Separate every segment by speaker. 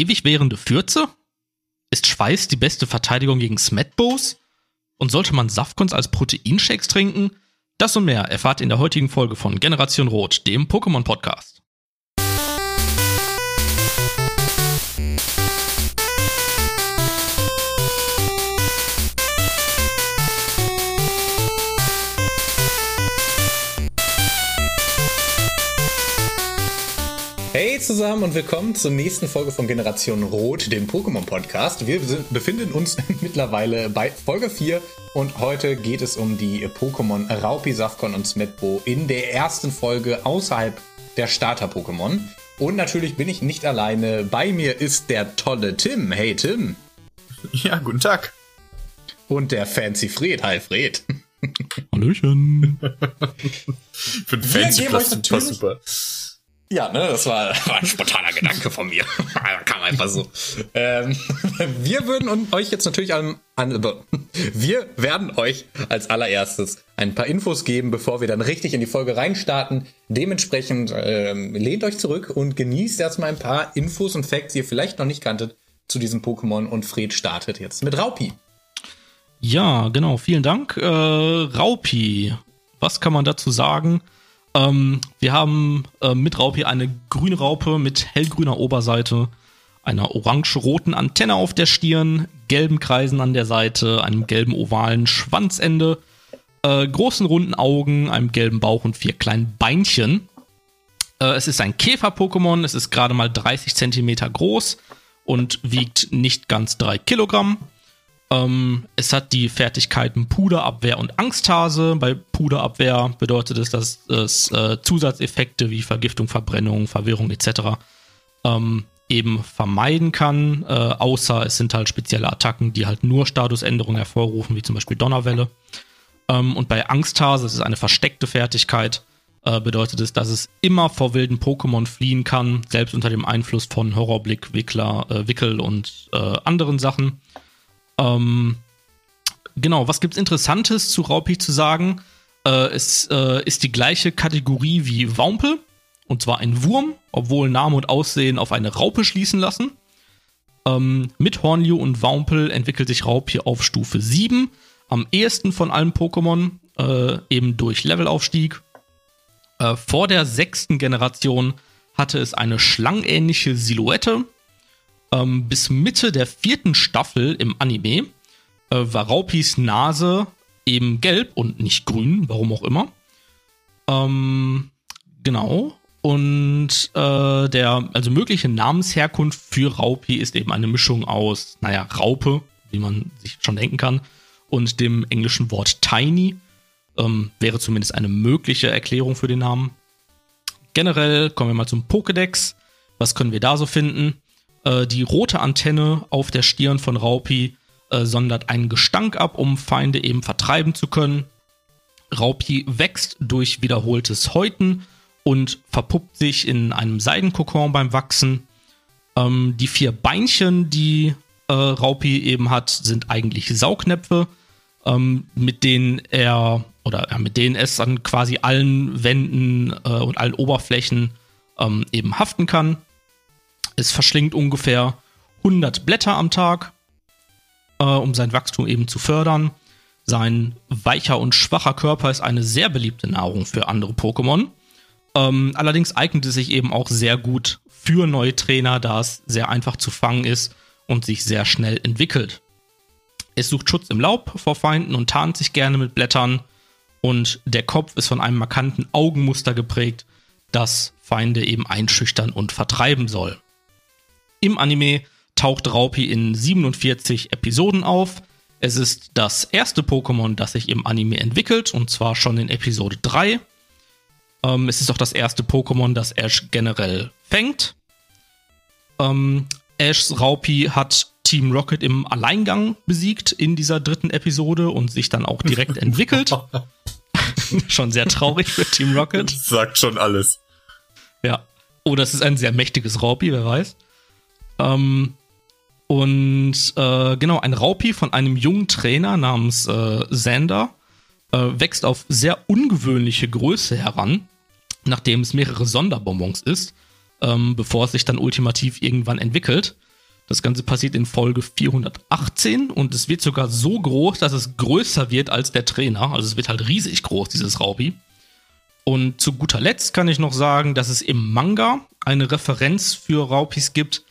Speaker 1: ewig währende Fürze? Ist Schweiß die beste Verteidigung gegen Smetbows? Und sollte man Safkons als Proteinshakes trinken? Das und mehr erfahrt ihr in der heutigen Folge von Generation Rot, dem Pokémon-Podcast.
Speaker 2: Hey zusammen und willkommen zur nächsten Folge von Generation Rot, dem Pokémon Podcast. Wir befinden uns mittlerweile bei Folge 4 und heute geht es um die Pokémon Raupi, Safkon und Smetbo in der ersten Folge außerhalb der Starter-Pokémon. Und natürlich bin ich nicht alleine. Bei mir ist der tolle Tim. Hey Tim.
Speaker 3: Ja, guten Tag.
Speaker 2: Und der Fancy Fred. Hi Fred.
Speaker 1: Hallöchen.
Speaker 3: Für den Fancy Plus super.
Speaker 2: Ja, ne, das war, war ein spontaner Gedanke von mir. Kam einfach so. Ähm, wir würden euch jetzt natürlich an, an, wir werden euch als allererstes ein paar Infos geben, bevor wir dann richtig in die Folge reinstarten. Dementsprechend ähm, lehnt euch zurück und genießt erstmal ein paar Infos und Facts, die ihr vielleicht noch nicht kanntet zu diesem Pokémon und Fred startet jetzt mit Raupi.
Speaker 1: Ja, genau, vielen Dank. Äh, Raupi, was kann man dazu sagen? Ähm, wir haben äh, mit Raupi eine grüne Raupe mit hellgrüner Oberseite, einer orange-roten Antenne auf der Stirn, gelben Kreisen an der Seite, einem gelben ovalen Schwanzende, äh, großen runden Augen, einem gelben Bauch und vier kleinen Beinchen. Äh, es ist ein Käfer-Pokémon, es ist gerade mal 30 Zentimeter groß und wiegt nicht ganz 3 Kilogramm. Ähm, es hat die Fertigkeiten Puderabwehr und Angsthase. Bei Puderabwehr bedeutet es, dass es äh, Zusatzeffekte wie Vergiftung, Verbrennung, Verwirrung etc. Ähm, eben vermeiden kann, äh, außer es sind halt spezielle Attacken, die halt nur Statusänderungen hervorrufen, wie zum Beispiel Donnerwelle. Ähm, und bei Angsthase, das ist eine versteckte Fertigkeit, äh, bedeutet es, dass es immer vor wilden Pokémon fliehen kann, selbst unter dem Einfluss von Horrorblick, Wickler, äh, Wickel und äh, anderen Sachen. Ähm, genau, was gibt's Interessantes zu Raupi zu sagen? Äh, es äh, ist die gleiche Kategorie wie Wampel, und zwar ein Wurm, obwohl Name und Aussehen auf eine Raupe schließen lassen. Ähm, mit Hornliu und Wampel entwickelt sich Raupi auf Stufe 7, am ehesten von allen Pokémon, äh, eben durch Levelaufstieg. Äh, vor der sechsten Generation hatte es eine schlangenähnliche Silhouette, ähm, bis Mitte der vierten Staffel im Anime äh, war Raupis Nase eben gelb und nicht grün, warum auch immer. Ähm, genau. Und äh, der, also mögliche Namensherkunft für Raupi ist eben eine Mischung aus, naja, Raupe, wie man sich schon denken kann, und dem englischen Wort Tiny. Ähm, wäre zumindest eine mögliche Erklärung für den Namen. Generell kommen wir mal zum Pokédex. Was können wir da so finden? Äh, die rote Antenne auf der Stirn von Raupi äh, sondert einen Gestank ab, um Feinde eben vertreiben zu können. Raupi wächst durch wiederholtes Häuten und verpuppt sich in einem Seidenkokon beim Wachsen. Ähm, die vier Beinchen, die äh, Raupi eben hat, sind eigentlich Saugnäpfe, ähm, mit denen er oder ja, mit denen es an quasi allen Wänden äh, und allen Oberflächen ähm, eben haften kann. Es verschlingt ungefähr 100 Blätter am Tag, äh, um sein Wachstum eben zu fördern. Sein weicher und schwacher Körper ist eine sehr beliebte Nahrung für andere Pokémon. Ähm, allerdings eignet es sich eben auch sehr gut für neue Trainer, da es sehr einfach zu fangen ist und sich sehr schnell entwickelt. Es sucht Schutz im Laub vor Feinden und tarnt sich gerne mit Blättern. Und der Kopf ist von einem markanten Augenmuster geprägt, das Feinde eben einschüchtern und vertreiben soll. Im Anime taucht Raupi in 47 Episoden auf. Es ist das erste Pokémon, das sich im Anime entwickelt, und zwar schon in Episode 3. Ähm, es ist auch das erste Pokémon, das Ash generell fängt. Ähm, Ashs Raupi hat Team Rocket im Alleingang besiegt in dieser dritten Episode und sich dann auch direkt entwickelt. schon sehr traurig für Team Rocket.
Speaker 3: Das sagt schon alles.
Speaker 1: Ja. Oh, das ist ein sehr mächtiges Raupi, wer weiß. Ähm, und äh, genau, ein Raupi von einem jungen Trainer namens äh, Xander äh, wächst auf sehr ungewöhnliche Größe heran, nachdem es mehrere Sonderbonbons ist, ähm, bevor es sich dann ultimativ irgendwann entwickelt. Das Ganze passiert in Folge 418 und es wird sogar so groß, dass es größer wird als der Trainer. Also es wird halt riesig groß, dieses Raupi. Und zu guter Letzt kann ich noch sagen, dass es im Manga eine Referenz für Raupis gibt,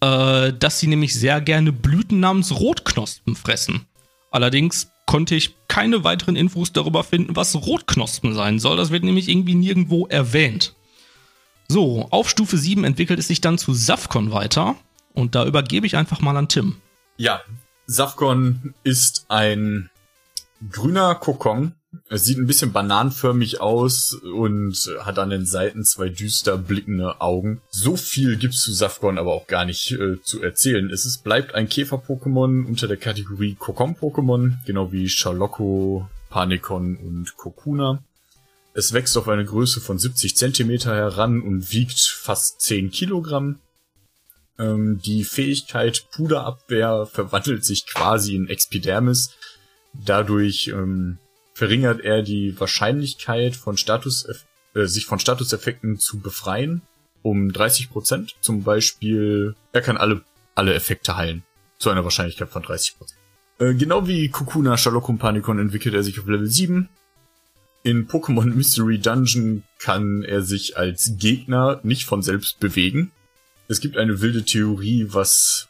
Speaker 1: äh, dass sie nämlich sehr gerne Blüten namens Rotknospen fressen. Allerdings konnte ich keine weiteren Infos darüber finden, was Rotknospen sein soll. Das wird nämlich irgendwie nirgendwo erwähnt. So, auf Stufe 7 entwickelt es sich dann zu Safcon weiter. Und da übergebe ich einfach mal an Tim.
Speaker 3: Ja, Safcon ist ein grüner Kokon. Es sieht ein bisschen bananenförmig aus und hat an den Seiten zwei düster blickende Augen. So viel gibt's zu Safcon aber auch gar nicht äh, zu erzählen. Es ist, bleibt ein Käfer-Pokémon unter der Kategorie Kokon-Pokémon, genau wie Charlocko, Panikon und Kokuna. Es wächst auf eine Größe von 70 Zentimeter heran und wiegt fast 10 Kilogramm. Ähm, die Fähigkeit Puderabwehr verwandelt sich quasi in Expidermis. Dadurch ähm, verringert er die Wahrscheinlichkeit von Status, äh, sich von Statuseffekten zu befreien um 30 Prozent. Zum Beispiel, er kann alle, alle Effekte heilen. Zu einer Wahrscheinlichkeit von 30 Prozent. Äh, genau wie Kokuna Sherlock Panikon entwickelt er sich auf Level 7. In Pokémon Mystery Dungeon kann er sich als Gegner nicht von selbst bewegen. Es gibt eine wilde Theorie, was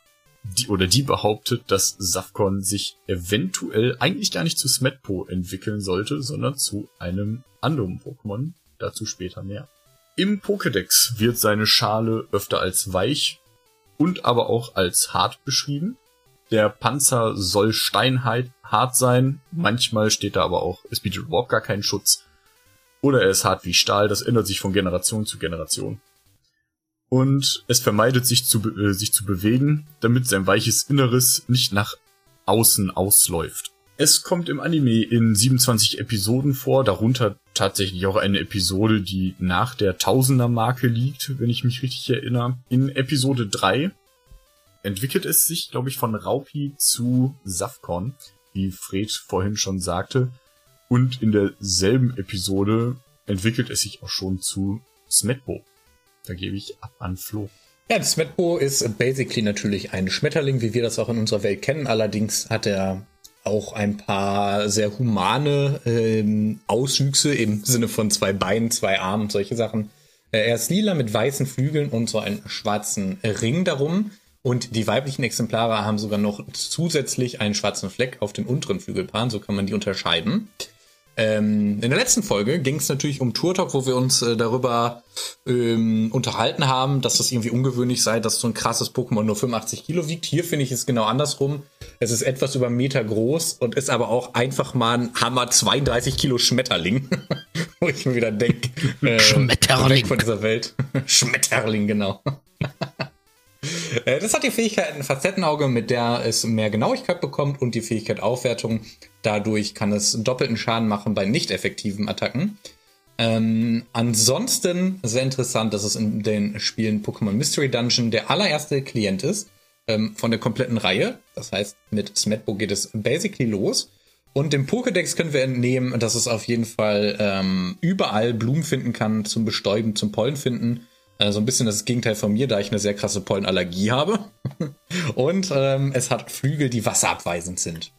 Speaker 3: die oder die behauptet, dass Safcon sich eventuell eigentlich gar nicht zu Smetpo entwickeln sollte, sondern zu einem anderen Pokémon. Dazu später mehr. Im Pokédex wird seine Schale öfter als weich und aber auch als hart beschrieben. Der Panzer soll steinhart sein. Manchmal steht da aber auch, es bietet überhaupt gar keinen Schutz. Oder er ist hart wie Stahl. Das ändert sich von Generation zu Generation und es vermeidet sich zu, äh, sich zu bewegen, damit sein weiches Inneres nicht nach außen ausläuft. Es kommt im Anime in 27 Episoden vor, darunter tatsächlich auch eine Episode, die nach der Tausender-Marke liegt, wenn ich mich richtig erinnere. In Episode 3 entwickelt es sich, glaube ich, von Raupi zu Safcon, wie Fred vorhin schon sagte. Und in derselben Episode entwickelt es sich auch schon zu Smetbo. Da gebe ich ab an Flo.
Speaker 2: Ja, das Smetbo ist basically natürlich ein Schmetterling, wie wir das auch in unserer Welt kennen. Allerdings hat er auch ein paar sehr humane ähm, Auswüchse im Sinne von zwei Beinen, zwei Armen, solche Sachen. Äh, er ist lila mit weißen Flügeln und so einen schwarzen Ring darum. Und die weiblichen Exemplare haben sogar noch zusätzlich einen schwarzen Fleck auf den unteren Flügelpaaren, so kann man die unterscheiden. Ähm, in der letzten Folge ging es natürlich um Tour Talk, wo wir uns äh, darüber ähm, unterhalten haben, dass das irgendwie ungewöhnlich sei, dass so ein krasses Pokémon nur 85 Kilo wiegt. Hier finde ich es genau andersrum. Es ist etwas über einen Meter groß und ist aber auch einfach mal ein Hammer 32 Kilo Schmetterling. wo ich mir wieder denke, äh, Schmetterling von dieser Welt. Schmetterling, genau. Äh, das hat die Fähigkeit ein Facettenauge, mit der es mehr Genauigkeit bekommt und die Fähigkeit Aufwertung. Dadurch kann es doppelten Schaden machen bei nicht effektiven Attacken. Ähm, ansonsten sehr interessant, dass es in den Spielen Pokémon Mystery Dungeon der allererste Klient ist ähm, von der kompletten Reihe. Das heißt, mit Smetbo geht es basically los. Und dem Pokédex können wir entnehmen, dass es auf jeden Fall ähm, überall Blumen finden kann, zum Bestäuben, zum Pollen finden. Äh, so ein bisschen das Gegenteil von mir, da ich eine sehr krasse Pollenallergie habe. Und ähm, es hat Flügel, die wasserabweisend sind.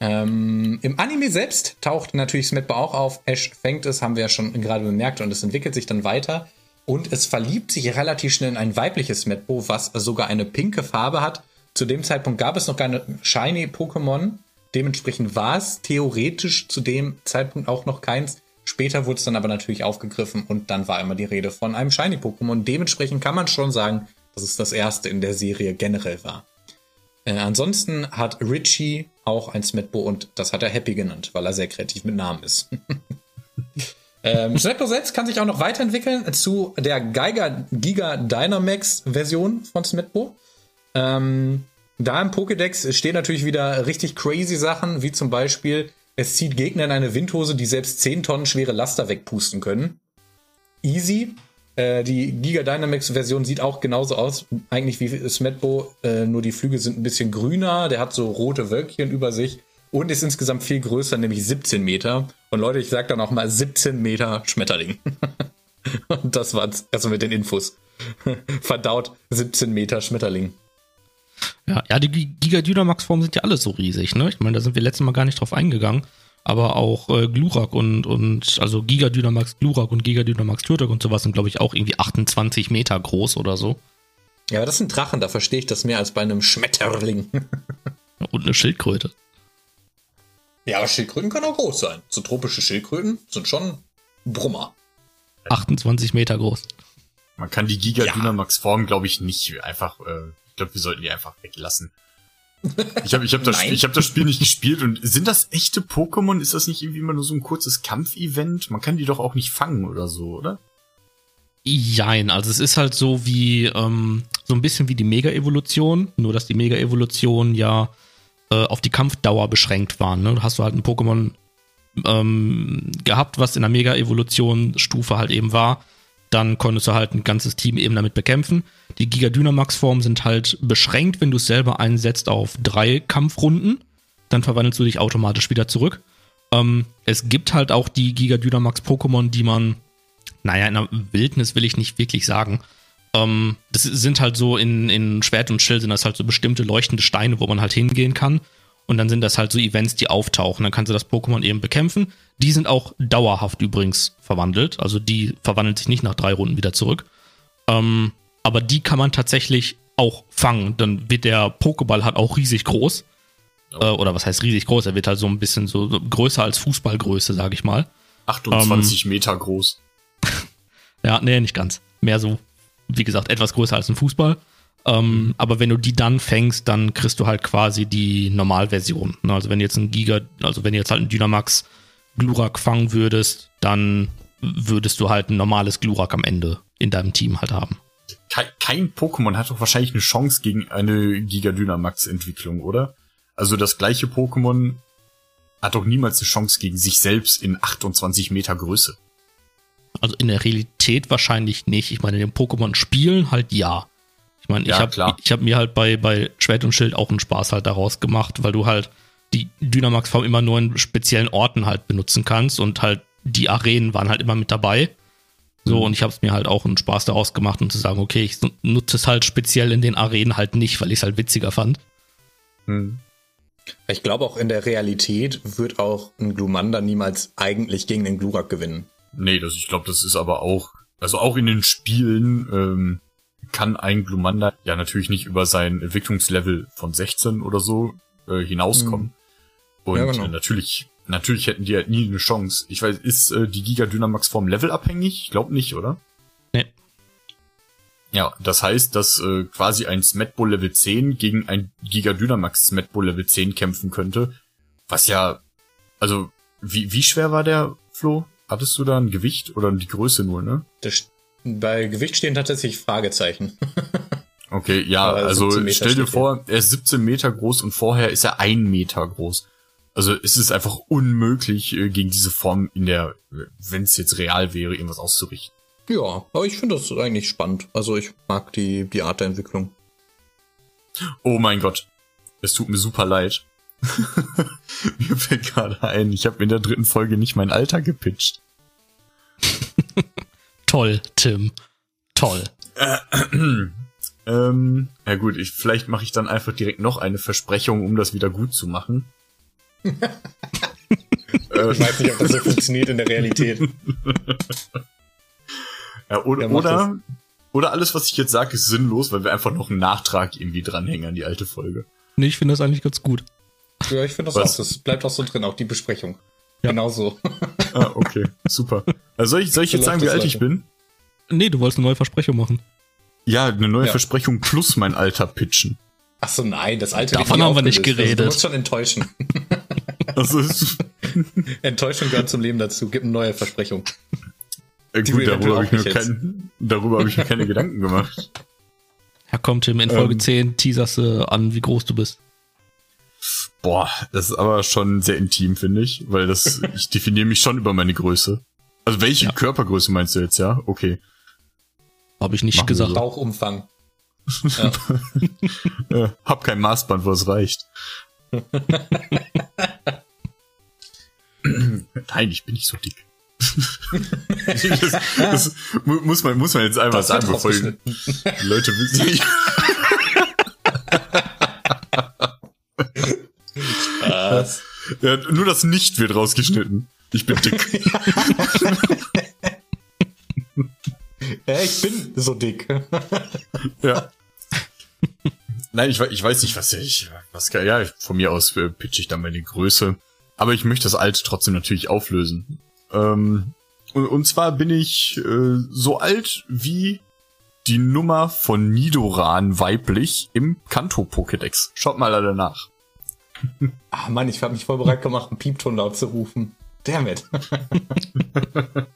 Speaker 2: Ähm, Im Anime selbst taucht natürlich Smetba auch auf. Ash fängt es, haben wir ja schon gerade bemerkt, und es entwickelt sich dann weiter. Und es verliebt sich relativ schnell in ein weibliches Smetbo, was sogar eine pinke Farbe hat. Zu dem Zeitpunkt gab es noch keine Shiny-Pokémon. Dementsprechend war es theoretisch zu dem Zeitpunkt auch noch keins. Später wurde es dann aber natürlich aufgegriffen und dann war immer die Rede von einem Shiny-Pokémon. Dementsprechend kann man schon sagen, dass es das erste in der Serie generell war. Äh, ansonsten hat Richie auch ein Smetbo und das hat er Happy genannt, weil er sehr kreativ mit Namen ist. ähm, Smetbo selbst kann sich auch noch weiterentwickeln zu der Geiger Giga Dynamax Version von Smetbo. Ähm, da im Pokédex stehen natürlich wieder richtig crazy Sachen, wie zum Beispiel es zieht Gegner in eine Windhose, die selbst 10 Tonnen schwere Laster wegpusten können. Easy. Äh, die Giga Dynamics Version sieht auch genauso aus, eigentlich wie Smetbo, äh, nur die Flügel sind ein bisschen grüner, der hat so rote Wölkchen über sich und ist insgesamt viel größer, nämlich 17 Meter. Und Leute, ich sag dann auch mal 17 Meter Schmetterling. und das war's erstmal mit den Infos. Verdaut 17 Meter Schmetterling.
Speaker 1: Ja, ja die Giga Dynamax-Formen sind ja alle so riesig, ne? Ich meine, da sind wir letztes Mal gar nicht drauf eingegangen. Aber auch äh, Glurak und, und also Giga Dynamax Glurak und Giga Dynamax Turtok und sowas sind, glaube ich, auch irgendwie 28 Meter groß oder so.
Speaker 2: Ja, aber das sind Drachen, da verstehe ich das mehr als bei einem Schmetterling.
Speaker 1: und eine Schildkröte.
Speaker 2: Ja, aber Schildkröten können auch groß sein. So tropische Schildkröten sind schon Brummer.
Speaker 1: 28 Meter groß.
Speaker 3: Man kann die Giga Dynamax Form, glaube ich, nicht einfach, äh, ich glaube, wir sollten die einfach weglassen. Ich habe ich hab das, ich hab das Spiel nicht gespielt und sind das echte Pokémon? Ist das nicht irgendwie immer nur so ein kurzes Kampfevent? Man kann die doch auch nicht fangen oder so, oder?
Speaker 1: Jein, also es ist halt so wie, ähm, so ein bisschen wie die Mega-Evolution, nur dass die Mega-Evolution ja äh, auf die Kampfdauer beschränkt waren. Ne? Hast du halt ein Pokémon ähm, gehabt, was in der Mega-Evolution-Stufe halt eben war, dann konntest du halt ein ganzes Team eben damit bekämpfen. Die Giga Dynamax-Formen sind halt beschränkt, wenn du es selber einsetzt auf drei Kampfrunden. Dann verwandelst du dich automatisch wieder zurück. Ähm, es gibt halt auch die Giga Dynamax-Pokémon, die man, naja, in der Wildnis will ich nicht wirklich sagen. Ähm, das sind halt so in, in Schwert und Schild sind das halt so bestimmte leuchtende Steine, wo man halt hingehen kann. Und dann sind das halt so Events, die auftauchen. Dann kannst du das Pokémon eben bekämpfen. Die sind auch dauerhaft übrigens verwandelt. Also die verwandelt sich nicht nach drei Runden wieder zurück. Ähm, aber die kann man tatsächlich auch fangen. Dann wird der Pokéball halt auch riesig groß. Äh, oder was heißt riesig groß? Er wird halt so ein bisschen so, so größer als Fußballgröße, sag ich mal.
Speaker 3: 28 ähm, Meter groß.
Speaker 1: ja, nee, nicht ganz. Mehr so, wie gesagt, etwas größer als ein Fußball. Ähm, aber wenn du die dann fängst, dann kriegst du halt quasi die Normalversion. Ne? Also wenn jetzt ein Giga, also wenn jetzt halt ein Dynamax Glurak fangen würdest, dann würdest du halt ein normales Glurak am Ende in deinem Team halt haben.
Speaker 3: Kein, kein Pokémon hat doch wahrscheinlich eine Chance gegen eine Giga Dynamax Entwicklung, oder? Also das gleiche Pokémon hat doch niemals eine Chance gegen sich selbst in 28 Meter Größe.
Speaker 1: Also in der Realität wahrscheinlich nicht. Ich meine, in den Pokémon-Spielen halt ja. Ich meine, ja, ich habe hab mir halt bei, bei Schwert und Schild auch einen Spaß halt daraus gemacht, weil du halt die Dynamax-Form immer nur in speziellen Orten halt benutzen kannst und halt die Arenen waren halt immer mit dabei. So, mhm. und ich habe es mir halt auch einen Spaß daraus gemacht, um zu sagen, okay, ich nutze es halt speziell in den Arenen halt nicht, weil ich es halt witziger fand.
Speaker 2: Mhm. Ich glaube auch in der Realität wird auch ein Glumanda niemals eigentlich gegen den Glurak gewinnen.
Speaker 3: Nee, das, ich glaube, das ist aber auch, also auch in den Spielen, ähm, kann ein Glumanda ja natürlich nicht über sein Entwicklungslevel von 16 oder so äh, hinauskommen. Mhm. Und ja, genau. äh, natürlich, natürlich hätten die halt nie eine Chance. Ich weiß, ist äh, die Giga Dynamax Form levelabhängig? Ich glaube nicht, oder?
Speaker 1: Nee.
Speaker 3: Ja, das heißt, dass äh, quasi ein Smetbo Level 10 gegen ein Giga Dynamax Smetbo Level 10 kämpfen könnte. Was ja, also, wie, wie schwer war der, Flo? Hattest du da ein Gewicht oder die Größe nur, ne?
Speaker 2: Das bei Gewicht stehen tatsächlich Fragezeichen.
Speaker 3: Okay, ja, also stell dir vor, er ist 17 Meter groß und vorher ist er ein Meter groß. Also es ist einfach unmöglich, äh, gegen diese Form in der, wenn es jetzt real wäre, irgendwas auszurichten.
Speaker 2: Ja, aber ich finde das eigentlich spannend. Also ich mag die, die Art der Entwicklung.
Speaker 3: Oh mein Gott. Es tut mir super leid. mir fällt gerade ein, ich habe in der dritten Folge nicht mein Alter gepitcht.
Speaker 1: Toll, Tim. Toll. Äh,
Speaker 3: ähm, ja gut, ich, vielleicht mache ich dann einfach direkt noch eine Versprechung, um das wieder gut zu machen.
Speaker 2: ich weiß nicht, ob das so funktioniert in der Realität.
Speaker 3: ja, oder, oder, oder alles, was ich jetzt sage, ist sinnlos, weil wir einfach noch einen Nachtrag irgendwie dranhängen an die alte Folge.
Speaker 1: Nee, ich finde das eigentlich ganz gut.
Speaker 2: Ja, ich finde das was? auch. Das bleibt auch so drin, auch die Besprechung. Ja. Genau so.
Speaker 3: ah, okay, super. Also soll ich, soll ich jetzt sagen, wie alt ich bin?
Speaker 1: Nee, du wolltest eine neue Versprechung machen.
Speaker 3: Ja, eine neue ja. Versprechung plus mein Alter pitchen.
Speaker 2: Ach so, nein, das alte
Speaker 1: Davon haben wir nicht geredet. Also, du
Speaker 2: musst schon enttäuschen. Also, Enttäuschung gehört zum Leben dazu. Gib eine neue Versprechung.
Speaker 3: Äh, gut, darüber habe ich, mir kein, darüber hab ich mir keine Gedanken gemacht.
Speaker 1: Ja, komm, Tim, in Folge ähm, 10 teaserst du an, wie groß du bist.
Speaker 3: Boah, das ist aber schon sehr intim, finde ich, weil das, ich definiere mich schon über meine Größe. Also welche ja. Körpergröße meinst du jetzt, ja? Okay.
Speaker 1: Habe ich nicht Machen gesagt.
Speaker 2: Bauchumfang.
Speaker 3: Ja. ja, hab kein Maßband, wo es reicht. Nein, ich bin nicht so dick. das, das, muss, man, muss man jetzt einfach das sagen, bevor die Leute wissen. Ja, nur das Nicht wird rausgeschnitten. Ich bin dick.
Speaker 2: ja, ich bin so dick.
Speaker 3: ja. Nein, ich, ich weiß nicht, was ich, was, ja, von mir aus äh, pitch ich dann meine Größe. Aber ich möchte das Alt trotzdem natürlich auflösen. Ähm, und, und zwar bin ich äh, so alt wie die Nummer von Nidoran weiblich im Kanto-Pokédex. Schaut mal da nach.
Speaker 2: Ah Mann, ich habe mich voll bereit gemacht, einen Piepton laut zu rufen. Damn it.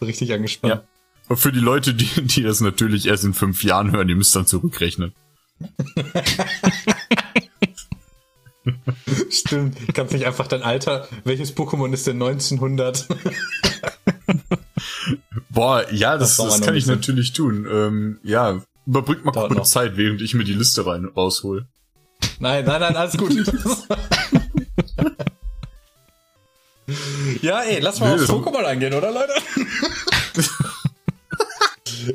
Speaker 2: Richtig angespannt. Ja.
Speaker 3: Und für die Leute, die, die das natürlich erst in fünf Jahren hören, die müsst dann zurückrechnen.
Speaker 2: Stimmt. Kannst nicht einfach dein Alter. Welches Pokémon ist denn 1900?
Speaker 3: Boah, ja, das, das, das kann ich natürlich tun. Ähm, ja, überbrückt mal kurz Zeit, während ich mir die Liste rein raushol.
Speaker 2: Nein, nein, nein, alles gut. ja, ey, lass mal nee, aufs Pokémon eingehen, oder Leute?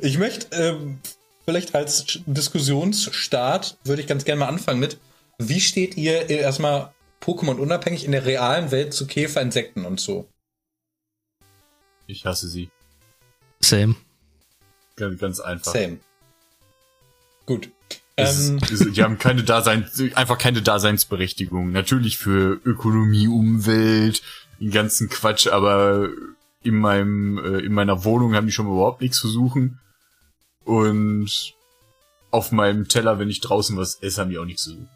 Speaker 2: ich möchte ähm, vielleicht als Diskussionsstart würde ich ganz gerne mal anfangen mit, wie steht ihr erstmal Pokémon unabhängig in der realen Welt zu Käfer, Insekten und so?
Speaker 3: Ich hasse sie.
Speaker 1: Same.
Speaker 3: Ganz, ganz einfach.
Speaker 2: Same. Gut.
Speaker 3: Es, ähm. die haben keine Dasein, einfach keine Daseinsberechtigung. Natürlich für Ökonomie, Umwelt, den ganzen Quatsch, aber in meinem, äh, in meiner Wohnung haben die schon überhaupt nichts zu suchen. Und auf meinem Teller, wenn ich draußen was esse, haben die auch nichts zu suchen.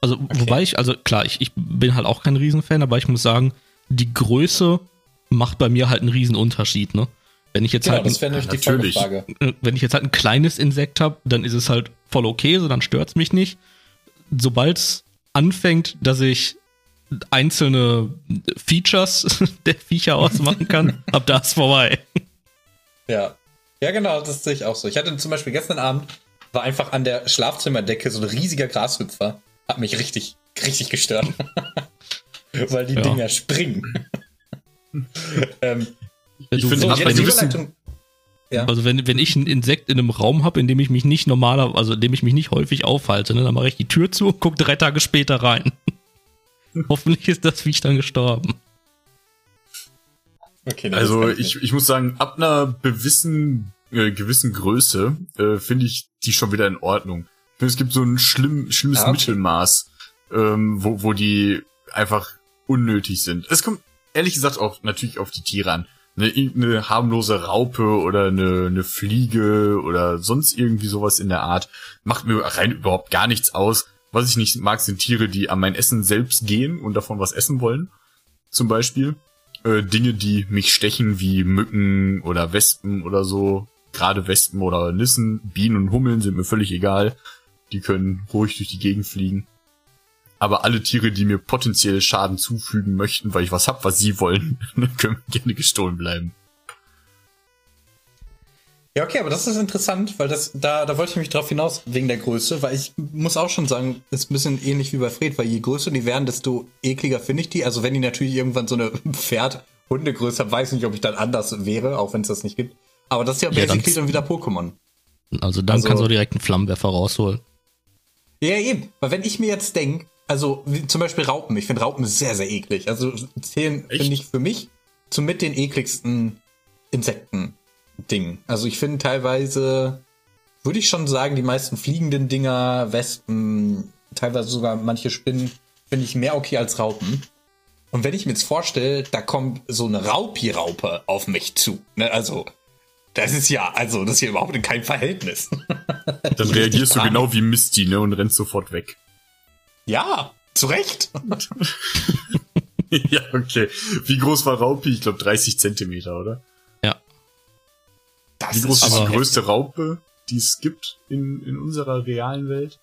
Speaker 1: Also, okay. wobei ich, also klar, ich, ich bin halt auch kein Riesenfan, aber ich muss sagen, die Größe macht bei mir halt einen Riesenunterschied, ne? Wenn ich jetzt genau, halt
Speaker 2: das wäre die natürlich. Frage.
Speaker 1: Äh, wenn ich jetzt halt ein kleines Insekt habe, dann ist es halt voll okay, so dann stört's mich nicht. Sobald es anfängt, dass ich einzelne Features der Viecher ausmachen kann, ab da ist vorbei.
Speaker 2: Ja. Ja, genau, das sehe ich auch so. Ich hatte zum Beispiel gestern Abend, war einfach an der Schlafzimmerdecke so ein riesiger Grashüpfer. Hat mich richtig, richtig gestört. Weil die ja. Dinger springen.
Speaker 1: ähm, ich finde, so, wissen, ja. Also wenn, wenn ich ein Insekt in einem Raum habe, in dem ich mich nicht normaler, also in dem ich mich nicht häufig aufhalte, ne, dann mache ich die Tür zu und gucke drei Tage später rein. Hoffentlich ist das Viech dann gestorben.
Speaker 3: Okay, also ich, ich muss sagen, ab einer gewissen, äh, gewissen Größe äh, finde ich die schon wieder in Ordnung. Ich finde, es gibt so ein schlimm, schlimmes ja, okay. Mittelmaß, ähm, wo, wo die einfach unnötig sind. Es kommt ehrlich gesagt auch natürlich auf die Tiere an. Eine, eine harmlose Raupe oder eine, eine Fliege oder sonst irgendwie sowas in der Art macht mir rein überhaupt gar nichts aus. Was ich nicht mag, sind Tiere, die an mein Essen selbst gehen und davon was essen wollen. Zum Beispiel. Äh, Dinge, die mich stechen, wie Mücken oder Wespen oder so. Gerade Wespen oder Nissen, Bienen und Hummeln sind mir völlig egal. Die können ruhig durch die Gegend fliegen. Aber alle Tiere, die mir potenziell Schaden zufügen möchten, weil ich was hab, was sie wollen, können gerne gestohlen bleiben.
Speaker 2: Ja, okay, aber das ist interessant, weil das, da, da wollte ich mich drauf hinaus, wegen der Größe, weil ich muss auch schon sagen, ist ein bisschen ähnlich wie bei Fred, weil je größer die werden, desto ekliger finde ich die. Also wenn die natürlich irgendwann so eine Pferd, Hundegröße, weiß nicht, ob ich dann anders wäre, auch wenn es das nicht gibt. Aber das ist ja basically ja, dann, dann wieder Pokémon.
Speaker 1: Also dann also, kannst du direkt einen Flammenwerfer rausholen.
Speaker 2: Ja, eben. Weil wenn ich mir jetzt denke, also wie zum Beispiel Raupen. Ich finde Raupen sehr, sehr eklig. Also zählen, finde ich, für mich zu mit den ekligsten Insekten-Dingen. Also ich finde teilweise, würde ich schon sagen, die meisten fliegenden Dinger, Wespen, teilweise sogar manche Spinnen, finde ich mehr okay als Raupen. Und wenn ich mir jetzt vorstelle, da kommt so eine Raupi-Raupe auf mich zu, ne? also das ist ja, also das ist ja überhaupt in keinem Verhältnis.
Speaker 3: Dann reagierst du genau wie Misty, ne, und rennst sofort weg.
Speaker 2: Ja, zu Recht.
Speaker 3: ja, okay. Wie groß war Raupi? Ich glaube 30 Zentimeter, oder?
Speaker 1: Ja.
Speaker 3: Das Wie groß ist, ist die größte heftig. Raupe, die es gibt in, in unserer realen Welt?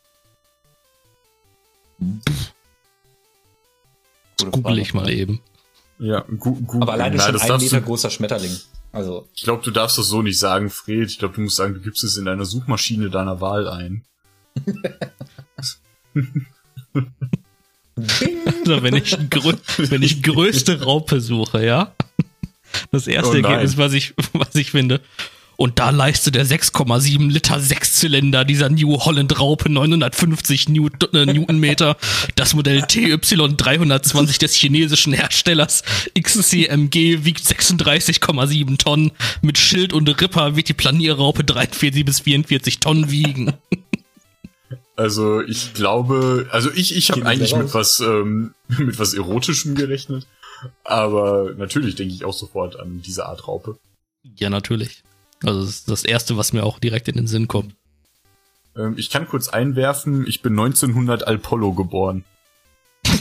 Speaker 1: Google ich mal eben.
Speaker 3: Ja, gu Google.
Speaker 2: Aber alleine schon ein Meter großer Schmetterling. Also.
Speaker 3: Ich glaube, du darfst das so nicht sagen, Fred. Ich glaube, du musst sagen, du gibst es in einer Suchmaschine deiner Wahl ein.
Speaker 1: also wenn ich, wenn ich größte Raupe suche, ja. Das erste oh Ergebnis, was ich, was ich finde. Und da leistet der 6,7 Liter Sechszylinder dieser New Holland Raupe 950 Newt äh, Newtonmeter das Modell TY320 des chinesischen Herstellers XCMG wiegt 36,7 Tonnen. Mit Schild und Ripper wird die Planierraupe 43 bis 44 Tonnen wiegen.
Speaker 3: Also ich glaube, also ich, ich habe eigentlich mit was, ähm, mit was Erotischem gerechnet. Aber natürlich denke ich auch sofort an diese Art Raupe.
Speaker 1: Ja, natürlich. Also das ist das Erste, was mir auch direkt in den Sinn kommt.
Speaker 3: Ähm, ich kann kurz einwerfen, ich bin 1900 Alpollo geboren.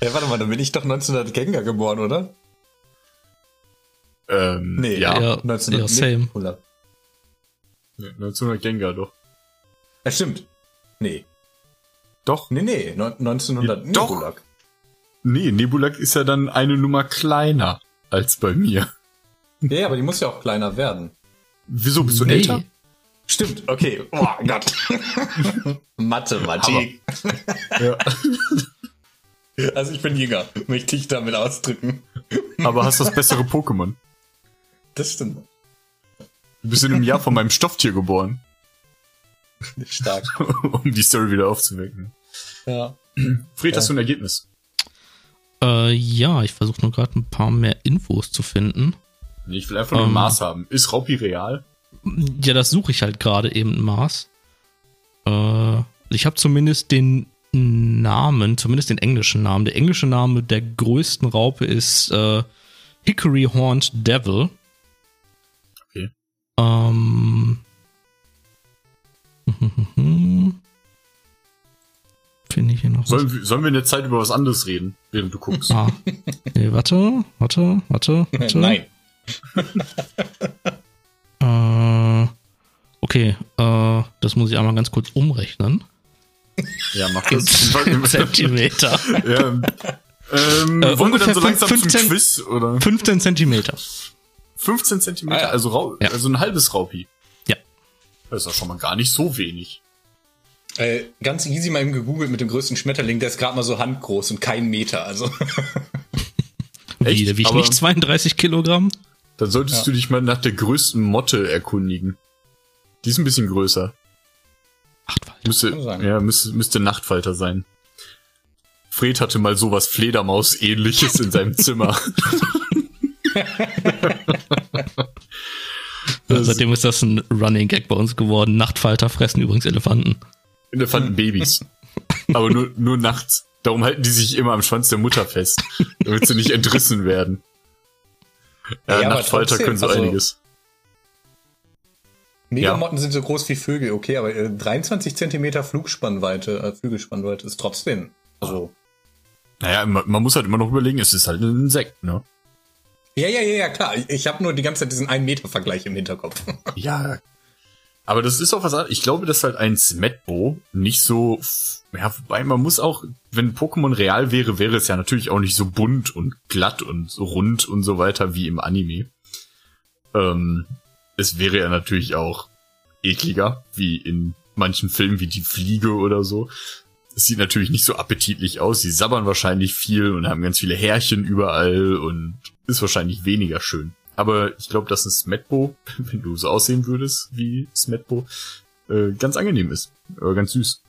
Speaker 2: Ja, warte mal, dann bin ich doch 1900 Gengar geboren, oder?
Speaker 3: Ähm,
Speaker 2: Nee,
Speaker 3: ja,
Speaker 1: Ja.
Speaker 2: 1900.
Speaker 1: ja, same.
Speaker 2: Nee, Oder?
Speaker 3: nee, 1900 Gengar doch.
Speaker 2: Ja, stimmt. Nee.
Speaker 3: Doch,
Speaker 2: Nee, nee, neun- 1900
Speaker 3: Ja, doch.
Speaker 2: Nebulak.
Speaker 3: nee, Nebulak ist ja dann eine Nummer kleiner als bei mir.
Speaker 2: Ja, ja, aber die muss ja auch kleiner werden.
Speaker 3: Wieso bist du
Speaker 1: Nee.
Speaker 3: älter?
Speaker 2: Stimmt, okay. Oh Gott. Mathematik.
Speaker 3: Ja.
Speaker 2: Also ich bin jünger, möchte ich damit ausdrücken.
Speaker 3: Aber hast das bessere Pokémon.
Speaker 2: Das stimmt.
Speaker 3: Du bist in einem Jahr von meinem Stofftier geboren,
Speaker 2: Stark.
Speaker 3: um die Story wieder aufzuwecken.
Speaker 2: Ja.
Speaker 3: Fred, hast du ein Ergebnis?
Speaker 1: Äh, ja, ich versuche nur gerade ein paar mehr Infos zu finden.
Speaker 3: Nee, ich will einfach nur ein
Speaker 1: Ähm.
Speaker 3: Maß haben. Ist Raupi real?
Speaker 1: Ja, das suche ich halt gerade eben ein Maß. Äh, ich habe zumindest den Namen, zumindest den englischen Namen. Der englische Name der größten Raupe ist äh, Hickory Horned Devil. Ähm. Finde ich hier noch was?
Speaker 3: Sollen, wir- sollen wir in der Zeit über was anderes reden, während du guckst?
Speaker 1: Ah. Nee, warte, warte, warte, warte.
Speaker 2: Nein.
Speaker 1: Äh, okay, äh, das muss ich einmal ganz kurz umrechnen.
Speaker 3: Ja, mach
Speaker 1: In
Speaker 3: das.
Speaker 1: Zentimeter.
Speaker 3: ja. Ähm,
Speaker 1: Äh,
Speaker 3: wollen wir dann
Speaker 1: ungefähr
Speaker 3: so langsam
Speaker 1: 15
Speaker 3: zum Quiz, oder?
Speaker 1: 15 Zentimeter.
Speaker 3: 15 Zentimeter,
Speaker 2: Ah, ja.
Speaker 3: also, Rau
Speaker 1: Ja.
Speaker 3: also ein halbes Raupi.
Speaker 1: Ja.
Speaker 3: Das ist ja schon mal gar nicht so wenig.
Speaker 2: Äh, ganz easy mal eben gegoogelt mit dem größten Schmetterling, der ist gerade mal so handgroß und kein Meter. Also
Speaker 1: Wie,
Speaker 3: Echt?
Speaker 1: der wiegt
Speaker 3: Aber-
Speaker 1: nicht 32 Kilogramm?
Speaker 3: Dann solltest
Speaker 2: Ja.
Speaker 3: du dich mal nach der größten Motte erkundigen. Die ist ein bisschen größer.
Speaker 1: Achtwald.
Speaker 3: Müsste, ja, müsste, müsste Nachtfalter sein. Fred hatte mal sowas Fledermaus-ähnliches in seinem Zimmer.
Speaker 1: Ja, seitdem ist das ein Running Gag bei uns geworden. Nachtfalter fressen übrigens Elefanten.
Speaker 3: Elefantenbabys. Aber nur, nur nachts. Darum halten die sich immer am Schwanz der Mutter fest, damit sie nicht entrissen werden. Ja,
Speaker 2: Ja,
Speaker 3: Nachtfalter
Speaker 2: trotzdem,
Speaker 3: können so
Speaker 2: also-
Speaker 3: einiges.
Speaker 2: Megamotten sind so groß wie Vögel, okay, aber äh, 23 Zentimeter Flugspannweite, äh, Flügelspannweite ist trotzdem. Also.
Speaker 3: Naja, man, man muss halt immer noch überlegen, es ist halt ein Insekt, ne?
Speaker 2: Ja, ja, ja, ja, klar. Ich, habe nur die ganze Zeit diesen 1-Meter-Vergleich im Hinterkopf.
Speaker 3: Ja. Aber das ist auch was anderes. Ich glaube, dass halt ein Smetbo nicht so, ja, wobei man muss auch, wenn Pokémon real wäre, wäre es ja natürlich auch nicht so bunt und glatt und so rund und so weiter wie im Anime. Ähm, es wäre ja natürlich auch ekliger, wie in manchen Filmen wie die Fliege oder so. Es sieht natürlich nicht so appetitlich aus. Sie sabbern wahrscheinlich viel und haben ganz viele Härchen überall und ist wahrscheinlich weniger schön. Aber ich glaube, dass ein Smetbo, wenn du so aussehen würdest wie Smetbo, äh, ganz angenehm ist. Äh, ganz süß.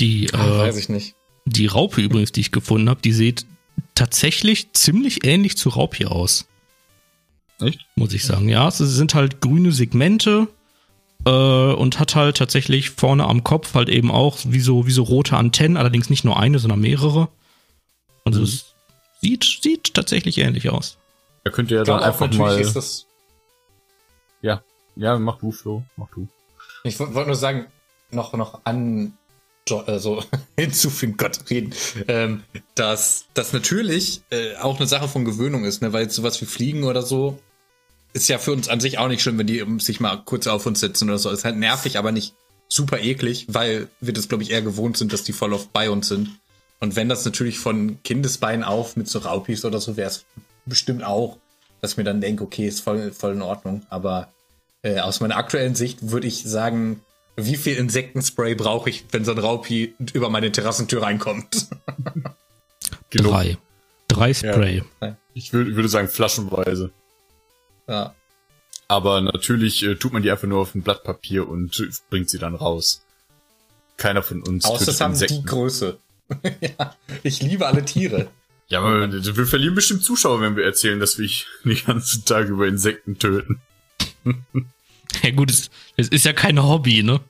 Speaker 1: Die, äh,
Speaker 2: ich nicht.
Speaker 1: die Raupe übrigens, die ich gefunden habe, die sieht tatsächlich ziemlich ähnlich zu Raupi aus.
Speaker 3: Echt?
Speaker 1: Muss ich sagen. Ja, es sind halt grüne Segmente äh, und hat halt tatsächlich vorne am Kopf halt eben auch wie so, wie so rote Antennen, allerdings nicht nur eine, sondern mehrere. Also
Speaker 3: Mhm.
Speaker 1: es sieht, sieht tatsächlich ähnlich aus.
Speaker 3: Da könnt ihr ja
Speaker 2: Ich
Speaker 3: dann einfach mal.
Speaker 2: ist das.
Speaker 3: Ja, ja, mach du, Flo, mach du.
Speaker 2: Ich wollte nur sagen, noch, noch an, also hinzufügen, Gott reden, ähm, dass das natürlich äh, auch eine Sache von Gewöhnung ist, ne? weil jetzt sowas wie Fliegen oder so ist ja für uns an sich auch nicht schlimm, wenn die ähm, sich mal kurz auf uns setzen oder so. Ist halt nervig, aber nicht super eklig, weil wir das, glaube ich, eher gewohnt sind, dass die voll oft bei uns sind. Und wenn das natürlich von Kindesbein auf mit so Raupis oder so wäre es bestimmt auch, dass ich mir dann denke, okay, ist voll, voll in Ordnung. Aber äh, aus meiner aktuellen Sicht würde ich sagen, wie viel Insektenspray brauche ich, wenn so ein Raupi über meine Terrassentür reinkommt?
Speaker 1: Drei. Drei Spray.
Speaker 3: Ich würde, würde sagen flaschenweise.
Speaker 2: Ja.
Speaker 3: Aber natürlich äh, tut man die einfach nur auf ein Blatt Papier und bringt sie dann raus. Keiner von uns
Speaker 2: Außer es haben die Größe. ja, ich liebe alle Tiere.
Speaker 3: Ja, aber wir verlieren bestimmt Zuschauer, wenn wir erzählen, dass wir den ganzen Tag über Insekten töten.
Speaker 1: ja gut, es, es ist ja kein Hobby, ne?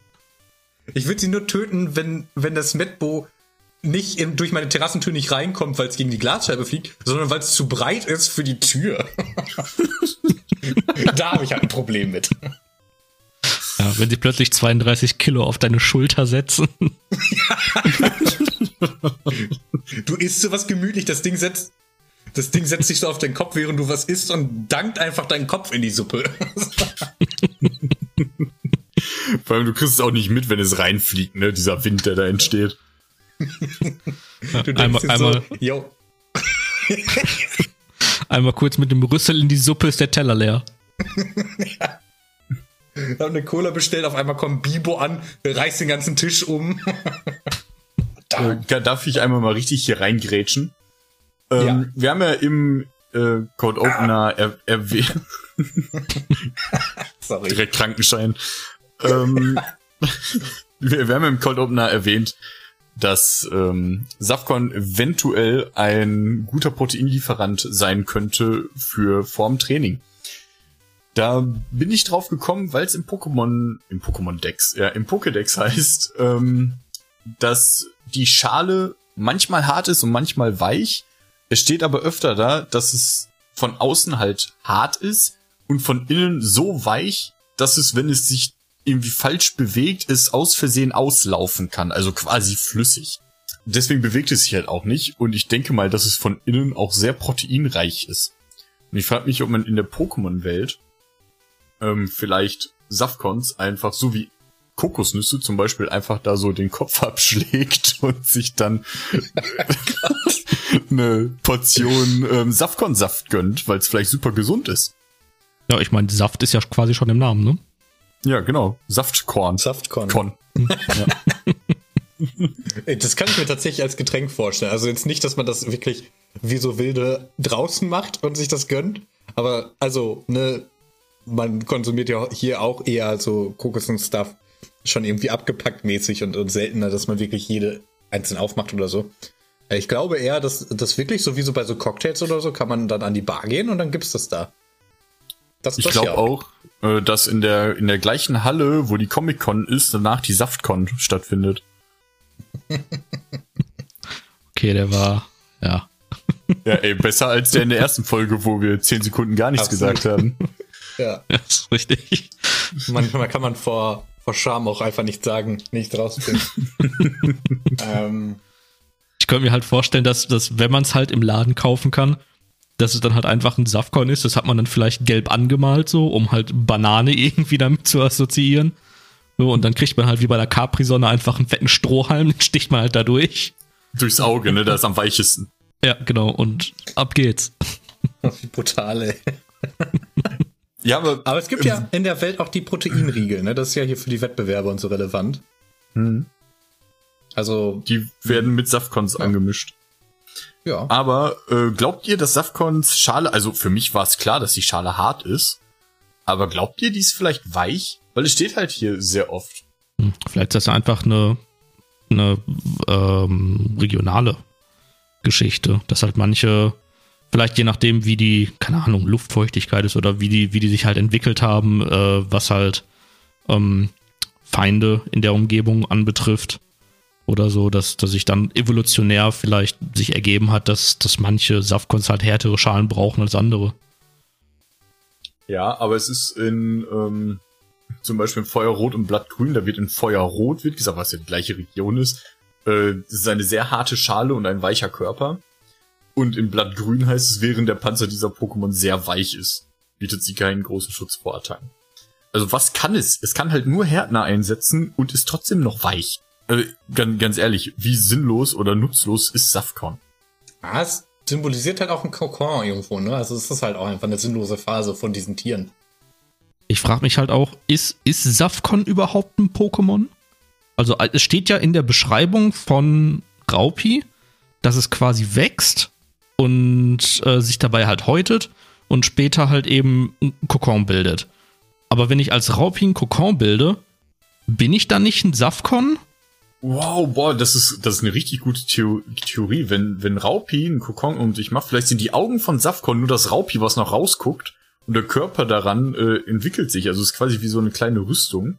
Speaker 2: Ich würde sie nur töten, wenn, wenn das Metbo nicht in, durch meine Terrassentür nicht reinkommt, weil es gegen die Glasscheibe fliegt, sondern weil es zu breit ist für die Tür. da habe ich halt ein Problem mit.
Speaker 1: Ja, wenn sie plötzlich 32 Kilo auf deine Schulter setzen.
Speaker 2: du isst so was gemütlich, das Ding setzt, das Ding setzt sich so auf den Kopf, während du was isst und dankt einfach deinen Kopf in die Suppe.
Speaker 3: Vor allem, du kriegst es auch nicht mit, wenn es reinfliegt, ne? Dieser Wind, der da entsteht.
Speaker 2: du einmal, einmal, so, yo.
Speaker 1: einmal kurz mit dem Rüssel in die Suppe ist der Teller leer.
Speaker 2: ja. Ich habe eine Cola bestellt, auf einmal kommt Bibo an, reißt den ganzen Tisch um.
Speaker 3: da. Äh, darf ich einmal mal richtig hier reingrätschen? Ähm, ja. Wir haben ja im äh, Code Opener ah. erwähnt. Sorry. Direkt Krankenschein. ähm, wir, wir haben im Cold Opener erwähnt, dass ähm, Safcon eventuell ein guter Proteinlieferant sein könnte für vorm Training. Da bin ich drauf gekommen, weil es im Pokémon, im Pokémon-Dex, ja, im Pokédex heißt, ähm, dass die Schale manchmal hart ist und manchmal weich. Es steht aber öfter da, dass es von außen halt hart ist und von innen so weich, dass es, wenn es sich irgendwie falsch bewegt, es aus Versehen auslaufen kann, also quasi flüssig. Deswegen bewegt es sich halt auch nicht und ich denke mal, dass es von innen auch sehr proteinreich ist. Und ich frage mich, ob man in der Pokémon-Welt ähm, vielleicht Safcons einfach so wie Kokosnüsse zum Beispiel einfach da so den Kopf abschlägt und sich dann eine Portion ähm, Safcon-Saft gönnt, weil es vielleicht super gesund ist.
Speaker 1: Ja, ich meine, Saft ist ja quasi schon im Namen, ne?
Speaker 3: Ja, genau. Saftkorn.
Speaker 2: Saftkorn. Korn. Ja. das kann ich mir tatsächlich als Getränk vorstellen. Also jetzt nicht, dass man das wirklich wie so wilde draußen macht und sich das gönnt. Aber also, ne, man konsumiert ja hier auch eher so Kokos und Stuff schon irgendwie abgepackt mäßig und, und seltener, dass man wirklich jede einzeln aufmacht oder so. Ich glaube eher, dass das wirklich so wie so bei so Cocktails oder so kann man dann an die Bar gehen und dann gibt's das da.
Speaker 3: Das, ich glaube ja auch, äh, dass in der, in der gleichen Halle, wo die Comic-Con ist, danach die Saftcon stattfindet.
Speaker 1: okay, der war, ja.
Speaker 3: Ja, ey, besser als der in der ersten Folge, wo wir zehn Sekunden gar nichts Absolut. gesagt haben.
Speaker 2: Ja. Das ist richtig. Manchmal kann man vor, vor Scham auch einfach nicht sagen, nicht rausfinden.
Speaker 1: ähm. Ich könnte mir halt vorstellen, dass, dass wenn man es halt im Laden kaufen kann, dass es dann halt einfach ein Saftkorn ist. Das hat man dann vielleicht gelb angemalt, so, um halt Banane irgendwie damit zu assoziieren. So, und dann kriegt man halt wie bei der Capri-Sonne einfach einen fetten Strohhalm, den sticht man halt da durch.
Speaker 3: Durchs Auge, ne? Das ist am weichesten.
Speaker 1: Ja, genau. Und ab geht's.
Speaker 2: Wie brutal, ey. Ja, aber, aber es gibt ja in der Welt auch die Proteinriegel, ne? Das ist ja hier für die Wettbewerbe und so relevant. Hm.
Speaker 3: Also. Die werden mit Saftkons ja. angemischt. Ja. Aber äh, glaubt ihr, dass Safkons Schale, also für mich war es klar, dass die Schale hart ist, aber glaubt ihr, die ist vielleicht weich? Weil es steht halt hier sehr oft.
Speaker 1: Hm, vielleicht ist das einfach eine, eine ähm, regionale Geschichte, dass halt manche, vielleicht je nachdem, wie die, keine Ahnung, Luftfeuchtigkeit ist oder wie die, wie die sich halt entwickelt haben, äh, was halt ähm, Feinde in der Umgebung anbetrifft, oder so, dass, dass sich dann evolutionär vielleicht sich ergeben hat, dass, dass manche Saftcons halt härtere Schalen brauchen als andere.
Speaker 3: Ja, aber es ist in ähm, zum Beispiel in Feuerrot und Blattgrün, da wird in Feuerrot, wird gesagt, was ja die gleiche Region ist, äh, das ist eine sehr harte Schale und ein weicher Körper. Und in Blattgrün heißt es, während der Panzer dieser Pokémon sehr weich ist, bietet sie keinen großen Schutz vor Attacken. Also was kann es? Es kann halt nur Härtner einsetzen und ist trotzdem noch weich. Äh, ganz, ganz ehrlich, wie sinnlos oder nutzlos ist Safcon?
Speaker 2: Ah, es symbolisiert halt auch ein Kokon irgendwo, ne? Also es ist halt auch einfach eine sinnlose Phase von diesen Tieren.
Speaker 1: Ich frage mich halt auch, ist, ist Safcon überhaupt ein Pokémon? Also es steht ja in der Beschreibung von Raupi, dass es quasi wächst und äh, sich dabei halt häutet und später halt eben ein Kokon bildet. Aber wenn ich als Raupi ein Kokon bilde, bin ich dann nicht ein Safkon?
Speaker 3: Wow, boah, das ist, das ist eine richtig gute Theo Theorie. Wenn, wenn Raupi einen Kokon um sich macht, vielleicht sind die Augen von Safkon nur das Raupi, was noch rausguckt und der Körper daran äh, entwickelt sich. Also es ist quasi wie so eine kleine Rüstung.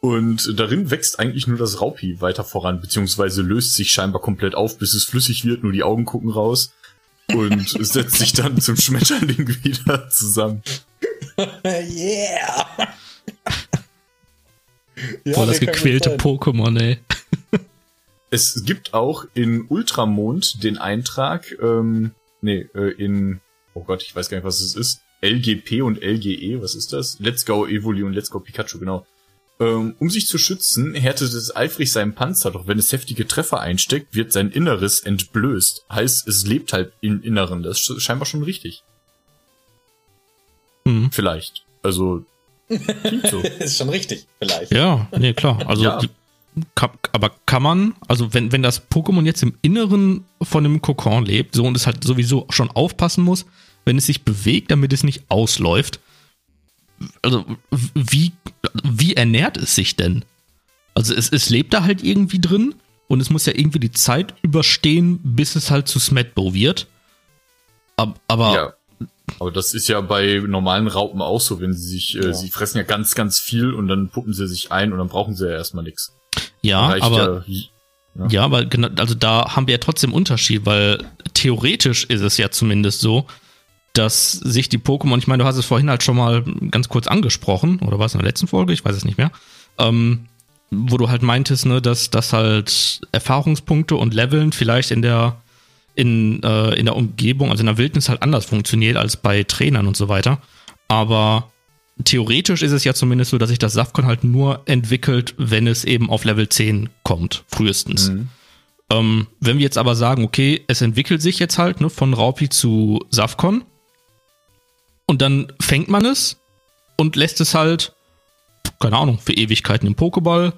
Speaker 3: Und darin wächst eigentlich nur das Raupi weiter voran, beziehungsweise löst sich scheinbar komplett auf, bis es flüssig wird, nur die Augen gucken raus und setzt sich dann zum Schmetterling wieder zusammen.
Speaker 2: yeah!
Speaker 1: ja, Boah, das gequälte Pokémon, ey.
Speaker 3: Es gibt auch in Ultramond den Eintrag, ähm, nee, äh, in, oh Gott, ich weiß gar nicht, was es ist. LGP und LGE, was ist das? Let's Go Evoli und Let's Go Pikachu, genau. Ähm, um sich zu schützen, härtet es eifrig seinen Panzer, doch wenn es heftige Treffer einsteckt, wird sein Inneres entblößt. Heißt, es lebt halt im Inneren. Das ist scheinbar schon richtig. Hm. Vielleicht. Also,
Speaker 2: klingt so. ist schon richtig, vielleicht.
Speaker 1: Ja, nee, klar. Also, ja. Die, kann, aber kann man, also wenn, wenn das Pokémon jetzt im Inneren von einem Kokon lebt, so und es halt sowieso schon aufpassen muss, wenn es sich bewegt, damit es nicht ausläuft, also wie, wie ernährt es sich denn? Also es, es lebt da halt irgendwie drin und es muss ja irgendwie die Zeit überstehen, bis es halt zu Smetbo wird. Aber, aber
Speaker 3: ja. Aber das ist ja bei normalen Raupen auch so, wenn sie sich, äh, ja. sie fressen ja ganz, ganz viel und dann puppen sie sich ein und dann brauchen sie ja erstmal nichts.
Speaker 1: Ja, aber ja, ja. ja, aber genau, also da haben wir ja trotzdem Unterschied, weil theoretisch ist es ja zumindest so, dass sich die Pokémon, ich meine, du hast es vorhin halt schon mal ganz kurz angesprochen, oder war es in der letzten Folge? Ich weiß es nicht mehr. Ähm, wo du halt meintest, ne, dass, dass halt Erfahrungspunkte und Leveln vielleicht in der, in, äh, in der Umgebung, also in der Wildnis halt anders funktioniert als bei Trainern und so weiter. Aber theoretisch ist es ja zumindest so, dass sich das Safkon halt nur entwickelt, wenn es eben auf Level 10 kommt, frühestens. Mhm. Ähm, wenn wir jetzt aber sagen, okay, es entwickelt sich jetzt halt ne, von Raupi zu Safkon, und dann fängt man es und lässt es halt, keine Ahnung, für Ewigkeiten im Pokéball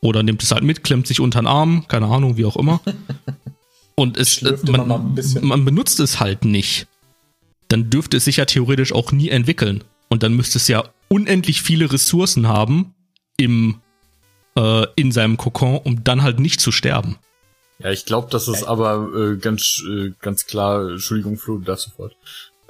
Speaker 1: oder nimmt es halt mit, klemmt sich unter den Arm, keine Ahnung, wie auch immer. Und es, äh, man, man benutzt es halt nicht. Dann dürfte es sich ja theoretisch auch nie entwickeln. Und dann müsste es ja unendlich viele Ressourcen haben im, äh, in seinem Kokon, um dann halt nicht zu sterben.
Speaker 3: Ja, ich glaube, das ist aber äh, ganz, äh, ganz klar, Entschuldigung, Flo, du darfst sofort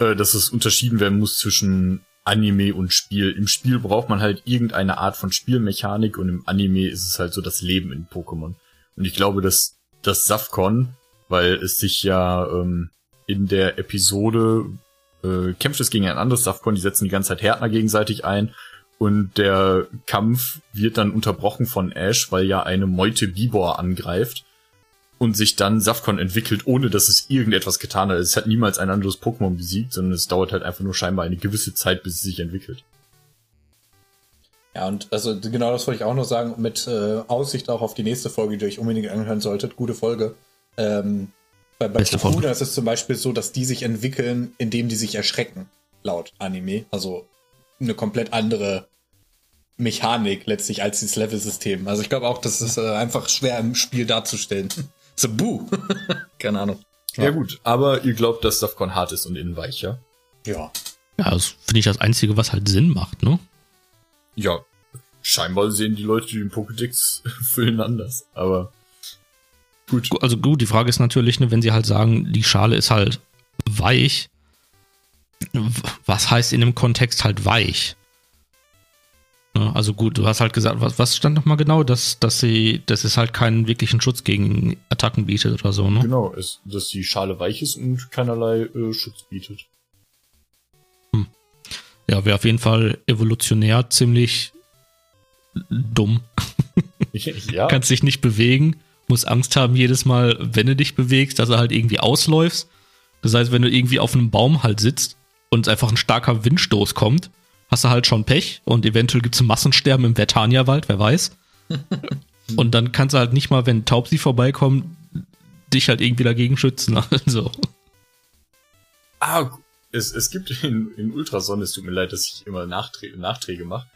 Speaker 3: äh, dass es unterschieden werden muss zwischen Anime und Spiel. Im Spiel braucht man halt irgendeine Art von Spielmechanik und im Anime ist es halt so das Leben in Pokémon. Und ich glaube, dass das Safcon, weil es sich ja ähm, in der Episode äh, kämpft es gegen ein anderes Safcon, die setzen die ganze Zeit Härtner gegenseitig ein und der Kampf wird dann unterbrochen von Ash, weil ja eine Meute Bibor angreift und sich dann Safcon entwickelt, ohne dass es irgendetwas getan hat. Es hat niemals ein anderes Pokémon besiegt, sondern es dauert halt einfach nur scheinbar eine gewisse Zeit, bis es sich entwickelt.
Speaker 2: Ja, und also genau das wollte ich auch noch sagen, mit äh, Aussicht auch auf die nächste Folge, die ihr euch unbedingt anhören solltet. Gute Folge. Ähm, bei bei Kakuna ist es zum Beispiel so, dass die sich entwickeln, indem die sich erschrecken, laut Anime. Also eine komplett andere Mechanik letztlich als dieses Level-System. Also ich glaube auch, das ist äh, einfach schwer im Spiel darzustellen. So, buh. Keine Ahnung.
Speaker 3: Ja. ja. gut, aber ihr glaubt, dass Safcon hart ist und innen weich, ja?
Speaker 2: Ja.
Speaker 1: Ja, das finde ich das Einzige, was halt Sinn macht, ne?
Speaker 3: Ja, scheinbar sehen die Leute, die den Pokédex füllen, anders, aber
Speaker 1: gut. Also gut, die Frage ist natürlich, ne, wenn sie halt sagen, die Schale ist halt weich, was heißt in dem Kontext halt weich? Ne? Also gut, du hast halt gesagt, was, was stand nochmal genau, dass, dass sie, dass es halt keinen wirklichen Schutz gegen Attacken bietet oder so, ne?
Speaker 3: Genau, ist, dass die Schale weich ist und keinerlei äh, Schutz bietet.
Speaker 1: Hm. Ja, wäre auf jeden Fall evolutionär ziemlich dumm. ja. Kannst dich nicht bewegen, muss Angst haben jedes Mal, wenn du dich bewegst, dass er halt irgendwie ausläufst. Das heißt, wenn du irgendwie auf einem Baum halt sitzt und einfach ein starker Windstoß kommt, hast du halt schon Pech und eventuell gibt es Massensterben im Vertania-Wald, wer weiß. und dann kannst du halt nicht mal, wenn Taubsi vorbeikommen, dich halt irgendwie dagegen schützen. Also.
Speaker 3: Ah, es, es gibt in, in Ultrason, es tut mir leid, dass ich immer Nachträ Nachträge mache,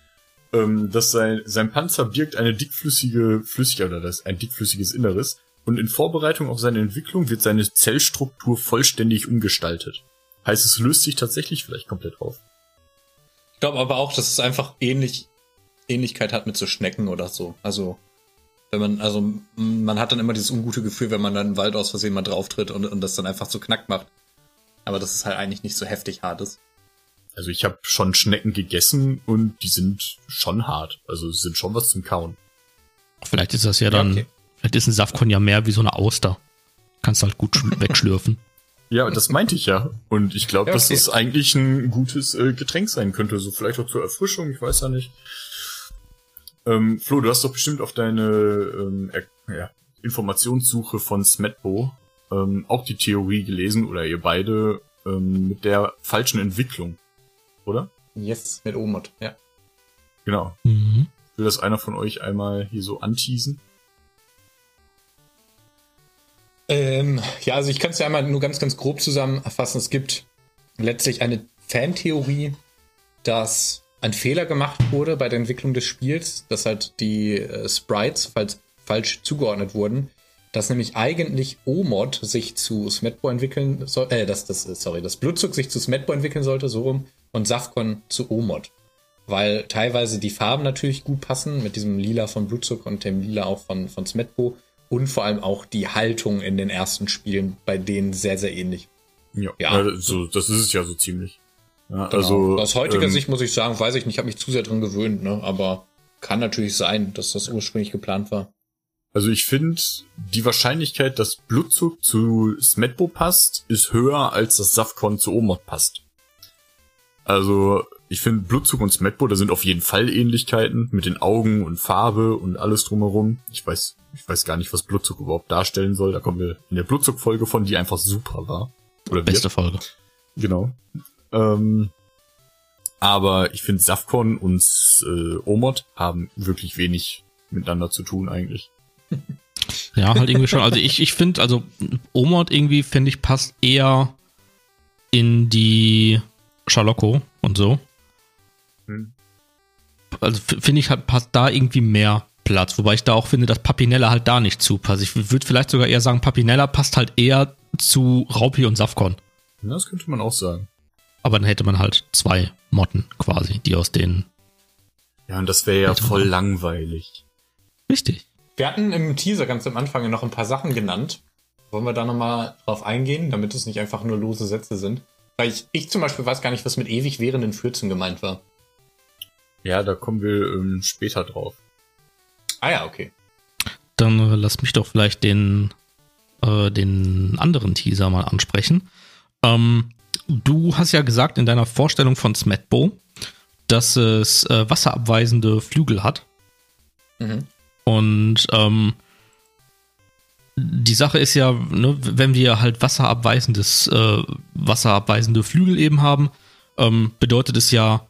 Speaker 3: ähm, dass sein, sein Panzer birgt eine dickflüssige Flüssigkeit oder das ein dickflüssiges Inneres. und in Vorbereitung auf seine Entwicklung wird seine Zellstruktur vollständig umgestaltet. Heißt, es löst sich tatsächlich vielleicht komplett auf.
Speaker 2: Ich glaube aber auch, dass es einfach ähnlich, Ähnlichkeit hat mit so Schnecken oder so. Also, wenn man, also, man hat dann immer dieses ungute Gefühl, wenn man dann im Wald aus Versehen mal drauftritt und, und das dann einfach so knack macht. Aber das ist halt eigentlich nicht so heftig hart ist.
Speaker 3: Also ich habe schon Schnecken gegessen und die sind schon hart. Also sind schon was zum Kauen.
Speaker 1: Vielleicht ist das ja dann, ja, okay. vielleicht ist ein Safkon ja mehr wie so eine Auster. Kannst halt gut wegschlürfen.
Speaker 3: Ja, das meinte ich ja. Und ich glaube, ja, okay. dass das eigentlich ein gutes äh, Getränk sein könnte. So vielleicht auch zur Erfrischung, ich weiß ja nicht. Ähm, Flo, du hast doch bestimmt auf deine ähm, ja, Informationssuche von Smetbo ähm, auch die Theorie gelesen, oder ihr beide, ähm, mit der falschen Entwicklung. Oder?
Speaker 2: Yes, mit Omod, ja.
Speaker 3: Genau. Mhm. Will das einer von euch einmal hier so anteasen?
Speaker 2: Ähm, ja, also ich kann es ja einmal nur ganz, ganz grob zusammenfassen. Es gibt letztlich eine Fantheorie, dass ein Fehler gemacht wurde bei der Entwicklung des Spiels, dass halt die äh, Sprites falls, falsch zugeordnet wurden, dass nämlich eigentlich Omod sich zu Smetbo entwickeln soll, äh, das, das, sorry, das Blutzug sich zu Smetbo entwickeln sollte, so rum, und Safkon zu Omod. Weil teilweise die Farben natürlich gut passen, mit diesem Lila von Blutzug und dem Lila auch von, von Smetbo und vor allem auch die Haltung in den ersten Spielen bei denen sehr, sehr ähnlich.
Speaker 3: Ja, ja. Also, das ist es ja so ziemlich.
Speaker 2: Ja, genau. Also aus heutiger ähm, Sicht muss ich sagen, weiß ich nicht, habe mich zu sehr dran gewöhnt, ne? Aber kann natürlich sein, dass das ursprünglich geplant war.
Speaker 3: Also ich finde, die Wahrscheinlichkeit, dass Blutzug zu Smetbo passt, ist höher, als dass Safkon zu Omod passt. Also ich finde Blutzug und Smetbo, da sind auf jeden Fall Ähnlichkeiten mit den Augen und Farbe und alles drumherum. Ich weiß, ich weiß gar nicht, was Blutzug überhaupt darstellen soll. Da kommen wir in der Blutzug-Folge von, die einfach super war.
Speaker 1: Oder Beste wird. Folge.
Speaker 3: Genau. Ähm, aber ich finde, Safkon und äh, Omod haben wirklich wenig miteinander zu tun eigentlich.
Speaker 1: Ja, halt irgendwie schon. Also ich, ich finde, also Omod irgendwie, finde ich, passt eher in die Schalocco und so. Hm. Also finde ich, halt, passt da irgendwie mehr Platz. Wobei ich da auch finde, dass Papinella halt da nicht zupasst. Ich würde vielleicht sogar eher sagen, Papinella passt halt eher zu Raupi und Safkon.
Speaker 3: Das könnte man auch sagen.
Speaker 1: Aber dann hätte man halt zwei Motten quasi, die aus denen.
Speaker 3: Ja, und das wäre ja voll man. langweilig.
Speaker 1: Richtig.
Speaker 2: Wir hatten im Teaser ganz am Anfang noch ein paar Sachen genannt. Wollen wir da nochmal drauf eingehen, damit es nicht einfach nur lose Sätze sind? Weil ich, ich zum Beispiel weiß gar nicht, was mit ewig währenden Fürzen gemeint war.
Speaker 3: Ja, da kommen wir ähm, später drauf.
Speaker 2: Ah ja, okay.
Speaker 1: Dann äh, lass mich doch vielleicht den, äh, den anderen Teaser mal ansprechen. Ähm, du hast ja gesagt in deiner Vorstellung von Smetbo, dass es äh, wasserabweisende Flügel hat. Mhm. Und ähm, die Sache ist ja, ne, wenn wir halt wasserabweisendes, äh, wasserabweisende Flügel eben haben, ähm, bedeutet es ja,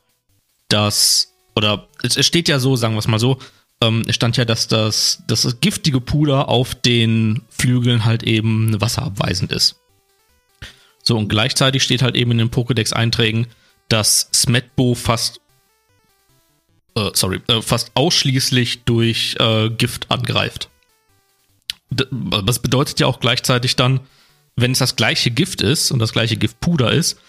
Speaker 1: dass, oder es, es steht ja so, sagen wir es mal so, ähm, stand ja, dass das, das giftige Puder auf den Flügeln halt eben wasserabweisend ist. So, und gleichzeitig steht halt eben in den Pokédex-Einträgen, dass Smetbo fast, äh, sorry, äh, fast ausschließlich durch äh, Gift angreift. Das bedeutet ja auch gleichzeitig dann, wenn es das gleiche Gift ist und das gleiche Giftpuder ist,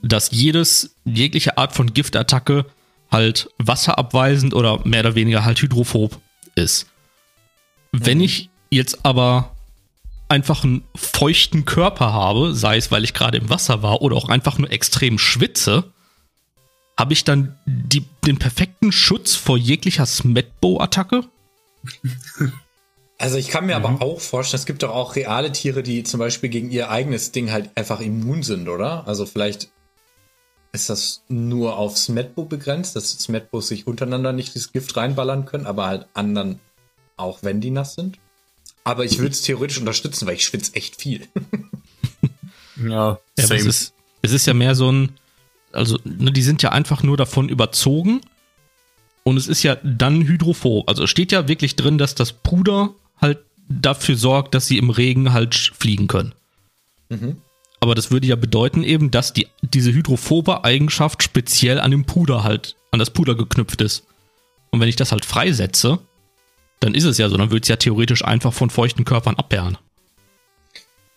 Speaker 1: dass jedes, jegliche Art von Giftattacke halt wasserabweisend oder mehr oder weniger halt hydrophob ist. Mhm. Wenn ich jetzt aber einfach einen feuchten Körper habe, sei es, weil ich gerade im Wasser war oder auch einfach nur extrem schwitze, habe ich dann die, den perfekten Schutz vor jeglicher Smetbo-Attacke?
Speaker 2: Also ich kann mir mhm. aber auch vorstellen, es gibt doch auch reale Tiere, die zum Beispiel gegen ihr eigenes Ding halt einfach immun sind, oder? Also vielleicht ist das nur auf Smetbo begrenzt, dass Smetbos sich untereinander nicht das Gift reinballern können, aber halt anderen auch wenn die nass sind? Aber ich würde es theoretisch unterstützen, weil ich schwitze echt viel.
Speaker 1: ja, ja es, ist, es ist ja mehr so ein, also ne, die sind ja einfach nur davon überzogen und es ist ja dann hydrophob. Also es steht ja wirklich drin, dass das Puder halt dafür sorgt, dass sie im Regen halt fliegen können. Mhm. Aber das würde ja bedeuten eben, dass die, diese hydrophobe Eigenschaft speziell an dem Puder halt, an das Puder geknüpft ist. Und wenn ich das halt freisetze, dann ist es ja so. Dann würde es ja theoretisch einfach von feuchten Körpern abwehren.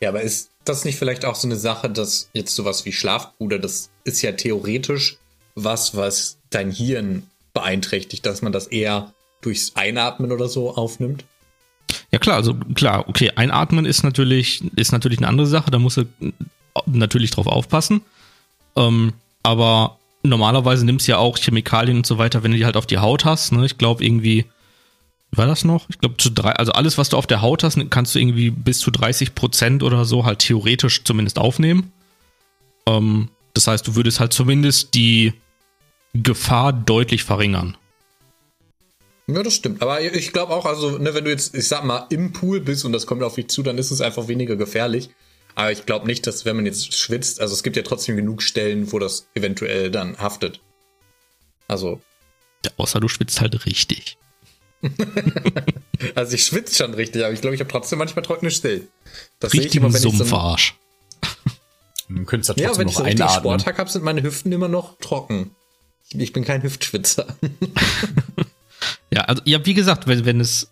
Speaker 2: Ja, aber ist das nicht vielleicht auch so eine Sache, dass jetzt sowas wie Schlafbruder, das ist ja theoretisch was, was dein Hirn beeinträchtigt, dass man das eher durchs Einatmen oder so aufnimmt?
Speaker 1: Ja klar, also klar, okay, einatmen ist natürlich, ist natürlich eine andere Sache, da musst du natürlich drauf aufpassen. Ähm, aber normalerweise nimmst du ja auch Chemikalien und so weiter, wenn du die halt auf die Haut hast. Ne? Ich glaube irgendwie, war das noch? Ich glaube, zu drei, also alles, was du auf der Haut hast, kannst du irgendwie bis zu 30 Prozent oder so halt theoretisch zumindest aufnehmen. Ähm, das heißt, du würdest halt zumindest die Gefahr deutlich verringern.
Speaker 2: Ja, das stimmt. Aber ich glaube auch, also, ne, wenn du jetzt, ich sag mal, im Pool bist und das kommt auf dich zu, dann ist es einfach weniger gefährlich. Aber ich glaube nicht, dass wenn man jetzt schwitzt, also es gibt ja trotzdem genug Stellen, wo das eventuell dann haftet. Also.
Speaker 1: Ja, außer du schwitzt halt richtig.
Speaker 2: also ich schwitze schon richtig, aber ich glaube, ich habe trotzdem manchmal trockene Stellen.
Speaker 1: Das Richtigen ich immer, wenn Sumpfarsch.
Speaker 2: Man könnte es ja, ja wenn ich so richtig Sporttag habe, sind meine Hüften immer noch trocken. Ich bin kein Hüftschwitzer.
Speaker 1: ja, also ja, wie gesagt, wenn, wenn es,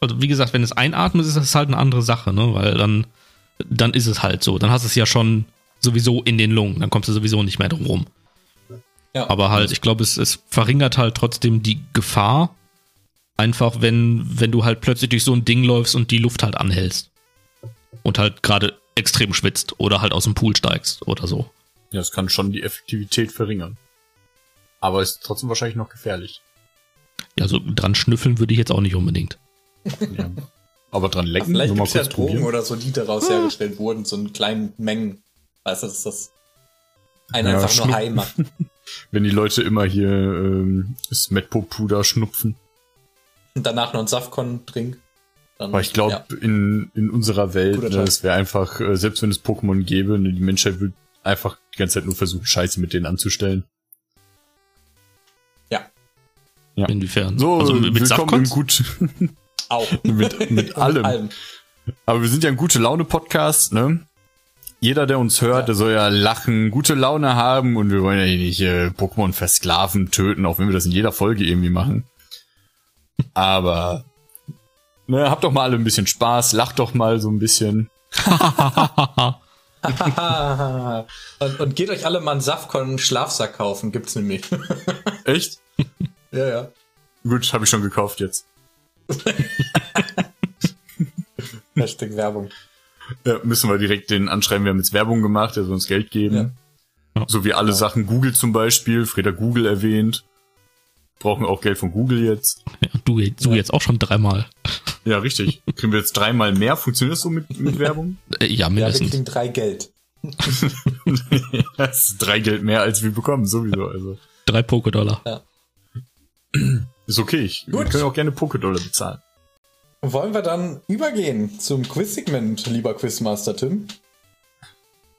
Speaker 1: also wie gesagt, wenn es einatmet, ist das halt eine andere Sache, ne? Weil dann, dann ist es halt so. Dann hast du es ja schon sowieso in den Lungen. Dann kommst du sowieso nicht mehr drum rum. Ja. Aber halt, ich glaube, es, es verringert halt trotzdem die Gefahr, Einfach, wenn, wenn du halt plötzlich durch so ein Ding läufst und die Luft halt anhältst. Und halt gerade extrem schwitzt oder halt aus dem Pool steigst oder so.
Speaker 3: Ja, es kann schon die Effektivität verringern. Aber ist trotzdem wahrscheinlich noch gefährlich.
Speaker 1: Ja, so dran schnüffeln würde ich jetzt auch nicht unbedingt.
Speaker 3: Ja. Aber dran lecken,
Speaker 2: vielleicht nur mal kurz ja Drogen probieren. oder so, die daraus ah. hergestellt wurden, so in kleinen Mengen. Weißt du, dass das einen ja, einfach nur High macht.
Speaker 3: Wenn die Leute immer hier ähm, Smetpo-Puder schnupfen
Speaker 2: und danach noch einen Safkon trink.
Speaker 3: Aber ich glaube, ja. in, in unserer Welt, ne, es wäre einfach, äh, selbst wenn es Pokémon gäbe, ne, die Menschheit würde einfach die ganze Zeit nur versuchen, Scheiße mit denen anzustellen.
Speaker 2: Ja.
Speaker 3: ja.
Speaker 1: Inwiefern?
Speaker 3: So, also mit, willkommen gut.
Speaker 2: Auch.
Speaker 3: mit, mit allem. allem. Aber wir sind ja ein gute Laune-Podcast, ne? Jeder, der uns hört, ja. der soll ja lachen, gute Laune haben und wir wollen ja nicht äh, Pokémon versklaven, töten, auch wenn wir das in jeder Folge irgendwie machen. Aber ne, habt doch mal alle ein bisschen Spaß, lacht doch mal so ein bisschen.
Speaker 2: und, und, geht euch alle mal einen Safkon Schlafsack kaufen, gibt's nämlich.
Speaker 3: Echt?
Speaker 2: Ja, ja.
Speaker 3: Gut, habe ich schon gekauft jetzt.
Speaker 2: Hashtag Werbung.
Speaker 3: Ja, müssen wir direkt den anschreiben, wir haben jetzt Werbung gemacht, er soll uns Geld geben. Ja. So wie alle ja. Sachen Google zum Beispiel, Freda Google erwähnt brauchen auch Geld von Google jetzt.
Speaker 1: Ja, du, du ja. jetzt auch schon dreimal.
Speaker 3: Ja, richtig. Kriegen wir jetzt dreimal mehr? Funktioniert das so mit, mit Werbung?
Speaker 1: Äh, ja, mindestens. Ja, wir
Speaker 2: kriegen drei Geld.
Speaker 3: das ist drei Geld mehr, als wir bekommen, sowieso. Also.
Speaker 1: Drei Pokédollar.
Speaker 2: Ja.
Speaker 3: Ist okay. Ich, Gut. Wir können auch gerne Pokédollar bezahlen.
Speaker 2: Wollen wir dann übergehen zum Quiz-Segment, lieber Quizmaster Tim?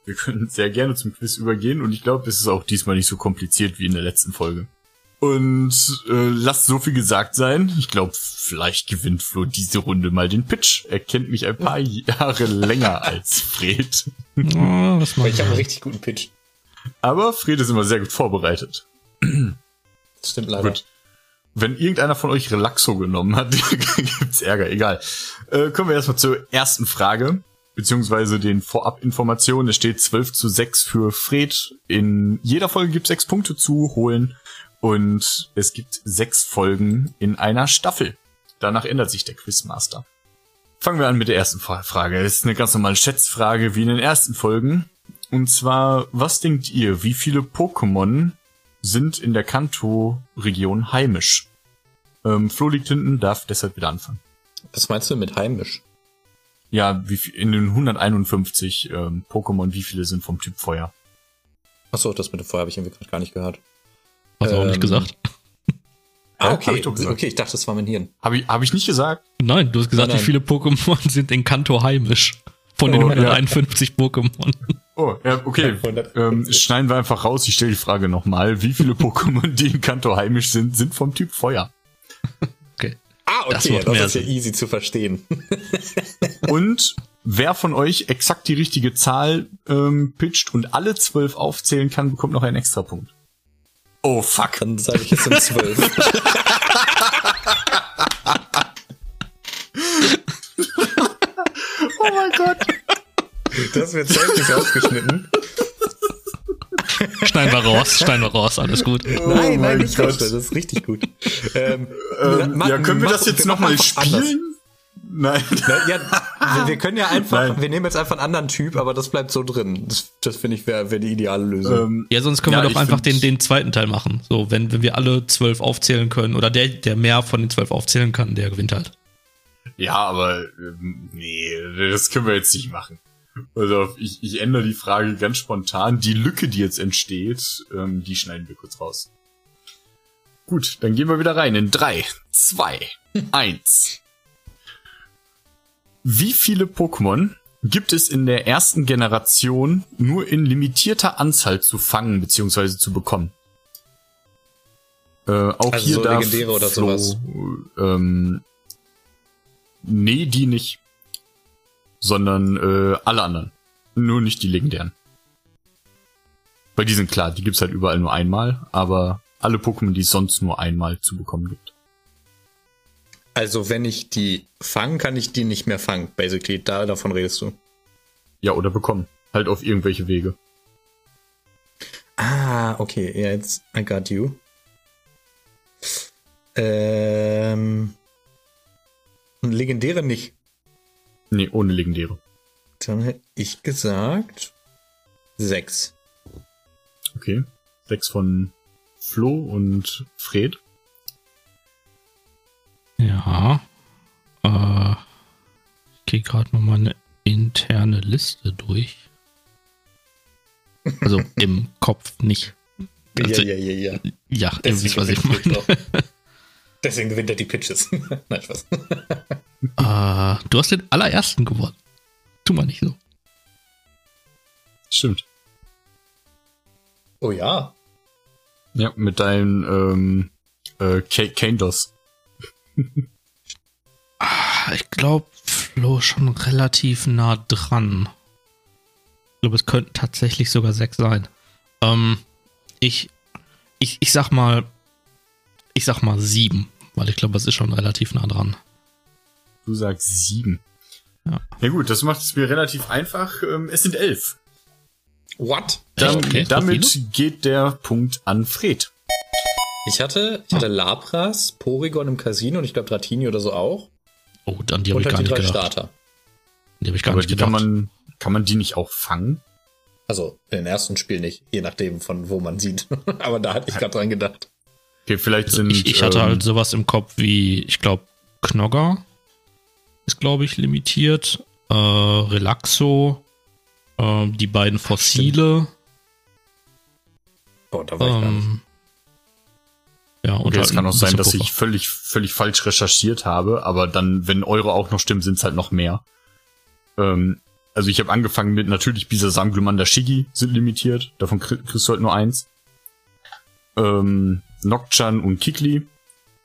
Speaker 3: Wir können sehr gerne zum Quiz übergehen und ich glaube, es ist auch diesmal nicht so kompliziert wie in der letzten Folge. Und äh, lasst so viel gesagt sein. Ich glaube, vielleicht gewinnt Flo diese Runde mal den Pitch. Er kennt mich ein paar Jahre länger als Fred.
Speaker 2: Oh, ich habe einen richtig guten Pitch.
Speaker 3: Aber Fred ist immer sehr gut vorbereitet.
Speaker 2: Das stimmt leider. Gut.
Speaker 3: Wenn irgendeiner von euch Relaxo genommen hat, gibt's Ärger. Egal. Äh, kommen wir erstmal zur ersten Frage beziehungsweise den Vorabinformationen. Es steht 12 zu 6 für Fred. In jeder Folge gibt es sechs Punkte zu holen. Und es gibt sechs Folgen in einer Staffel. Danach ändert sich der Quizmaster. Fangen wir an mit der ersten Frage. Das ist eine ganz normale Schätzfrage wie in den ersten Folgen. Und zwar, was denkt ihr, wie viele Pokémon sind in der Kanto-Region heimisch? Ähm, Flo liegt hinten, darf deshalb wieder anfangen.
Speaker 2: Was meinst du mit heimisch?
Speaker 3: Ja, wie viel, in den 151 ähm, Pokémon, wie viele sind vom Typ Feuer?
Speaker 2: Achso, das mit dem Feuer habe ich irgendwie gerade gar nicht gehört.
Speaker 1: Hast du ähm, auch nicht ähm, gesagt.
Speaker 2: Ah, okay. Ich okay, ich dachte, das war mein Hirn.
Speaker 3: Habe ich, hab ich nicht gesagt?
Speaker 1: Nein, du hast gesagt, nein, nein. wie viele Pokémon sind in Kanto heimisch. Von den oh, 151 ja. Pokémon.
Speaker 3: Oh, ja, okay. Ähm, schneiden wir einfach raus. Ich stelle die Frage nochmal. Wie viele Pokémon, die in Kanto heimisch sind, sind vom Typ Feuer?
Speaker 2: Okay. Ah, okay. Das, das ist ja easy zu verstehen.
Speaker 3: und wer von euch exakt die richtige Zahl ähm, pitcht und alle zwölf aufzählen kann, bekommt noch einen extra Punkt.
Speaker 2: Oh, fuck. Dann sage ich jetzt um zwölf. oh mein Gott. Das wird selbst ausgeschnitten.
Speaker 1: Schneiden wir raus, schneiden wir raus, alles gut.
Speaker 2: nein,
Speaker 3: Oh
Speaker 2: nein,
Speaker 3: mein
Speaker 2: nicht
Speaker 3: Gott.
Speaker 2: rausstellen, das ist richtig gut. Ähm,
Speaker 3: Ähm, ja, können wir das jetzt nochmal
Speaker 2: einfach anders.
Speaker 3: spielen? Nein.
Speaker 2: Na, ja, wir, wir können ja einfach,
Speaker 3: Nein.
Speaker 2: wir nehmen jetzt einfach einen anderen Typ, aber das bleibt so drin. Das, das finde ich wäre wär die ideale Lösung.
Speaker 3: Ähm,
Speaker 1: Ja, sonst können
Speaker 3: Ja,
Speaker 1: wir doch einfach den, den zweiten Teil machen. So, wenn, wenn wir alle zwölf aufzählen können oder der, der mehr von den zwölf aufzählen kann, der gewinnt halt.
Speaker 3: ja, aber ähm, nee, das können wir jetzt nicht machen. Also ich, ich ändere die Frage ganz spontan. Die Lücke, die jetzt entsteht, ähm, die schneiden wir kurz raus. Gut, dann gehen wir wieder rein in drei, zwei, eins. Wie viele Pokémon gibt es in der ersten Generation nur in limitierter Anzahl zu fangen bzw. zu bekommen? Äh, auch
Speaker 2: Also
Speaker 3: hier
Speaker 2: so
Speaker 3: darf
Speaker 2: legendäre oder
Speaker 3: Flo,
Speaker 2: sowas?
Speaker 3: Ähm, nee, die nicht. Sondern äh, alle anderen. Nur nicht die legendären. Weil die sind klar, die gibt's halt überall nur einmal, aber alle Pokémon, die es sonst nur einmal zu bekommen gibt.
Speaker 2: Also wenn ich die fange, kann ich die nicht mehr fangen. Basically, da davon redest du.
Speaker 3: Ja, oder bekommen. Halt auf irgendwelche Wege.
Speaker 2: Ah, okay, ja, jetzt I got you. Ähm, legendäre nicht.
Speaker 3: Nee, ohne legendäre.
Speaker 2: Dann hätte ich gesagt sechs.
Speaker 3: Okay. Sechs von Flo und Fred.
Speaker 1: Ja. Äh, ich gehe gerade nochmal eine interne Liste durch. Also im Kopf nicht. Also,
Speaker 2: ja, ja, ja.
Speaker 1: Ja, ihr wisst, was ich meine.
Speaker 2: Deswegen gewinnt er die Pitches. Nein, Spaß.
Speaker 1: Äh, du hast den allerersten gewonnen. Tu mal nicht so.
Speaker 3: Stimmt.
Speaker 2: Oh ja.
Speaker 3: Ja, mit deinem ähm, äh, Kandos.
Speaker 1: Ah, Ich glaube, Flo ist schon relativ nah dran. Ich glaube, es könnten tatsächlich sogar sechs sein. Ähm, ich, ich, ich sag mal, ich sag mal sieben, weil ich glaube, es ist schon relativ nah dran.
Speaker 3: Du sagst sieben.
Speaker 1: Ja.
Speaker 3: Ja gut, das macht es mir relativ einfach. Ähm, es sind elf.
Speaker 2: What?
Speaker 3: Dann,
Speaker 1: Echt? Okay,
Speaker 3: damit geht der Punkt an Fred.
Speaker 2: Ich hatte, ich hatte Labras, Porygon im Casino und ich glaube Dratini oder so auch.
Speaker 1: Oh, dann die habe ich gar
Speaker 2: halt die
Speaker 1: nicht
Speaker 2: drei
Speaker 1: gedacht.
Speaker 2: Starter.
Speaker 1: Die habe ich gar
Speaker 3: Aber
Speaker 1: nicht gedacht.
Speaker 3: kann man, kann man die nicht auch fangen?
Speaker 2: Also in den ersten Spiel nicht, je nachdem von wo man sieht. Aber da hatte ich gerade dran gedacht.
Speaker 3: Okay, vielleicht sind.
Speaker 1: ich, ich hatte
Speaker 3: ähm,
Speaker 1: halt sowas im Kopf wie, ich glaube, Knogger ist, glaube ich, limitiert. Äh, Relaxo, äh, die beiden Fossile.
Speaker 2: Oh, da war ich gar nicht.
Speaker 1: Ähm, ja, und
Speaker 3: Okay, es
Speaker 1: halt
Speaker 3: kann auch sein, dass
Speaker 1: Puffer.
Speaker 3: ich völlig, völlig falsch recherchiert habe, aber dann, wenn eure auch noch stimmen, sind es halt noch mehr. Ähm, also ich habe angefangen mit natürlich Bisasam, Glumanda, Shiggy sind limitiert, davon krie- kriegst du halt nur eins. Ähm, Nocturne und Kikli,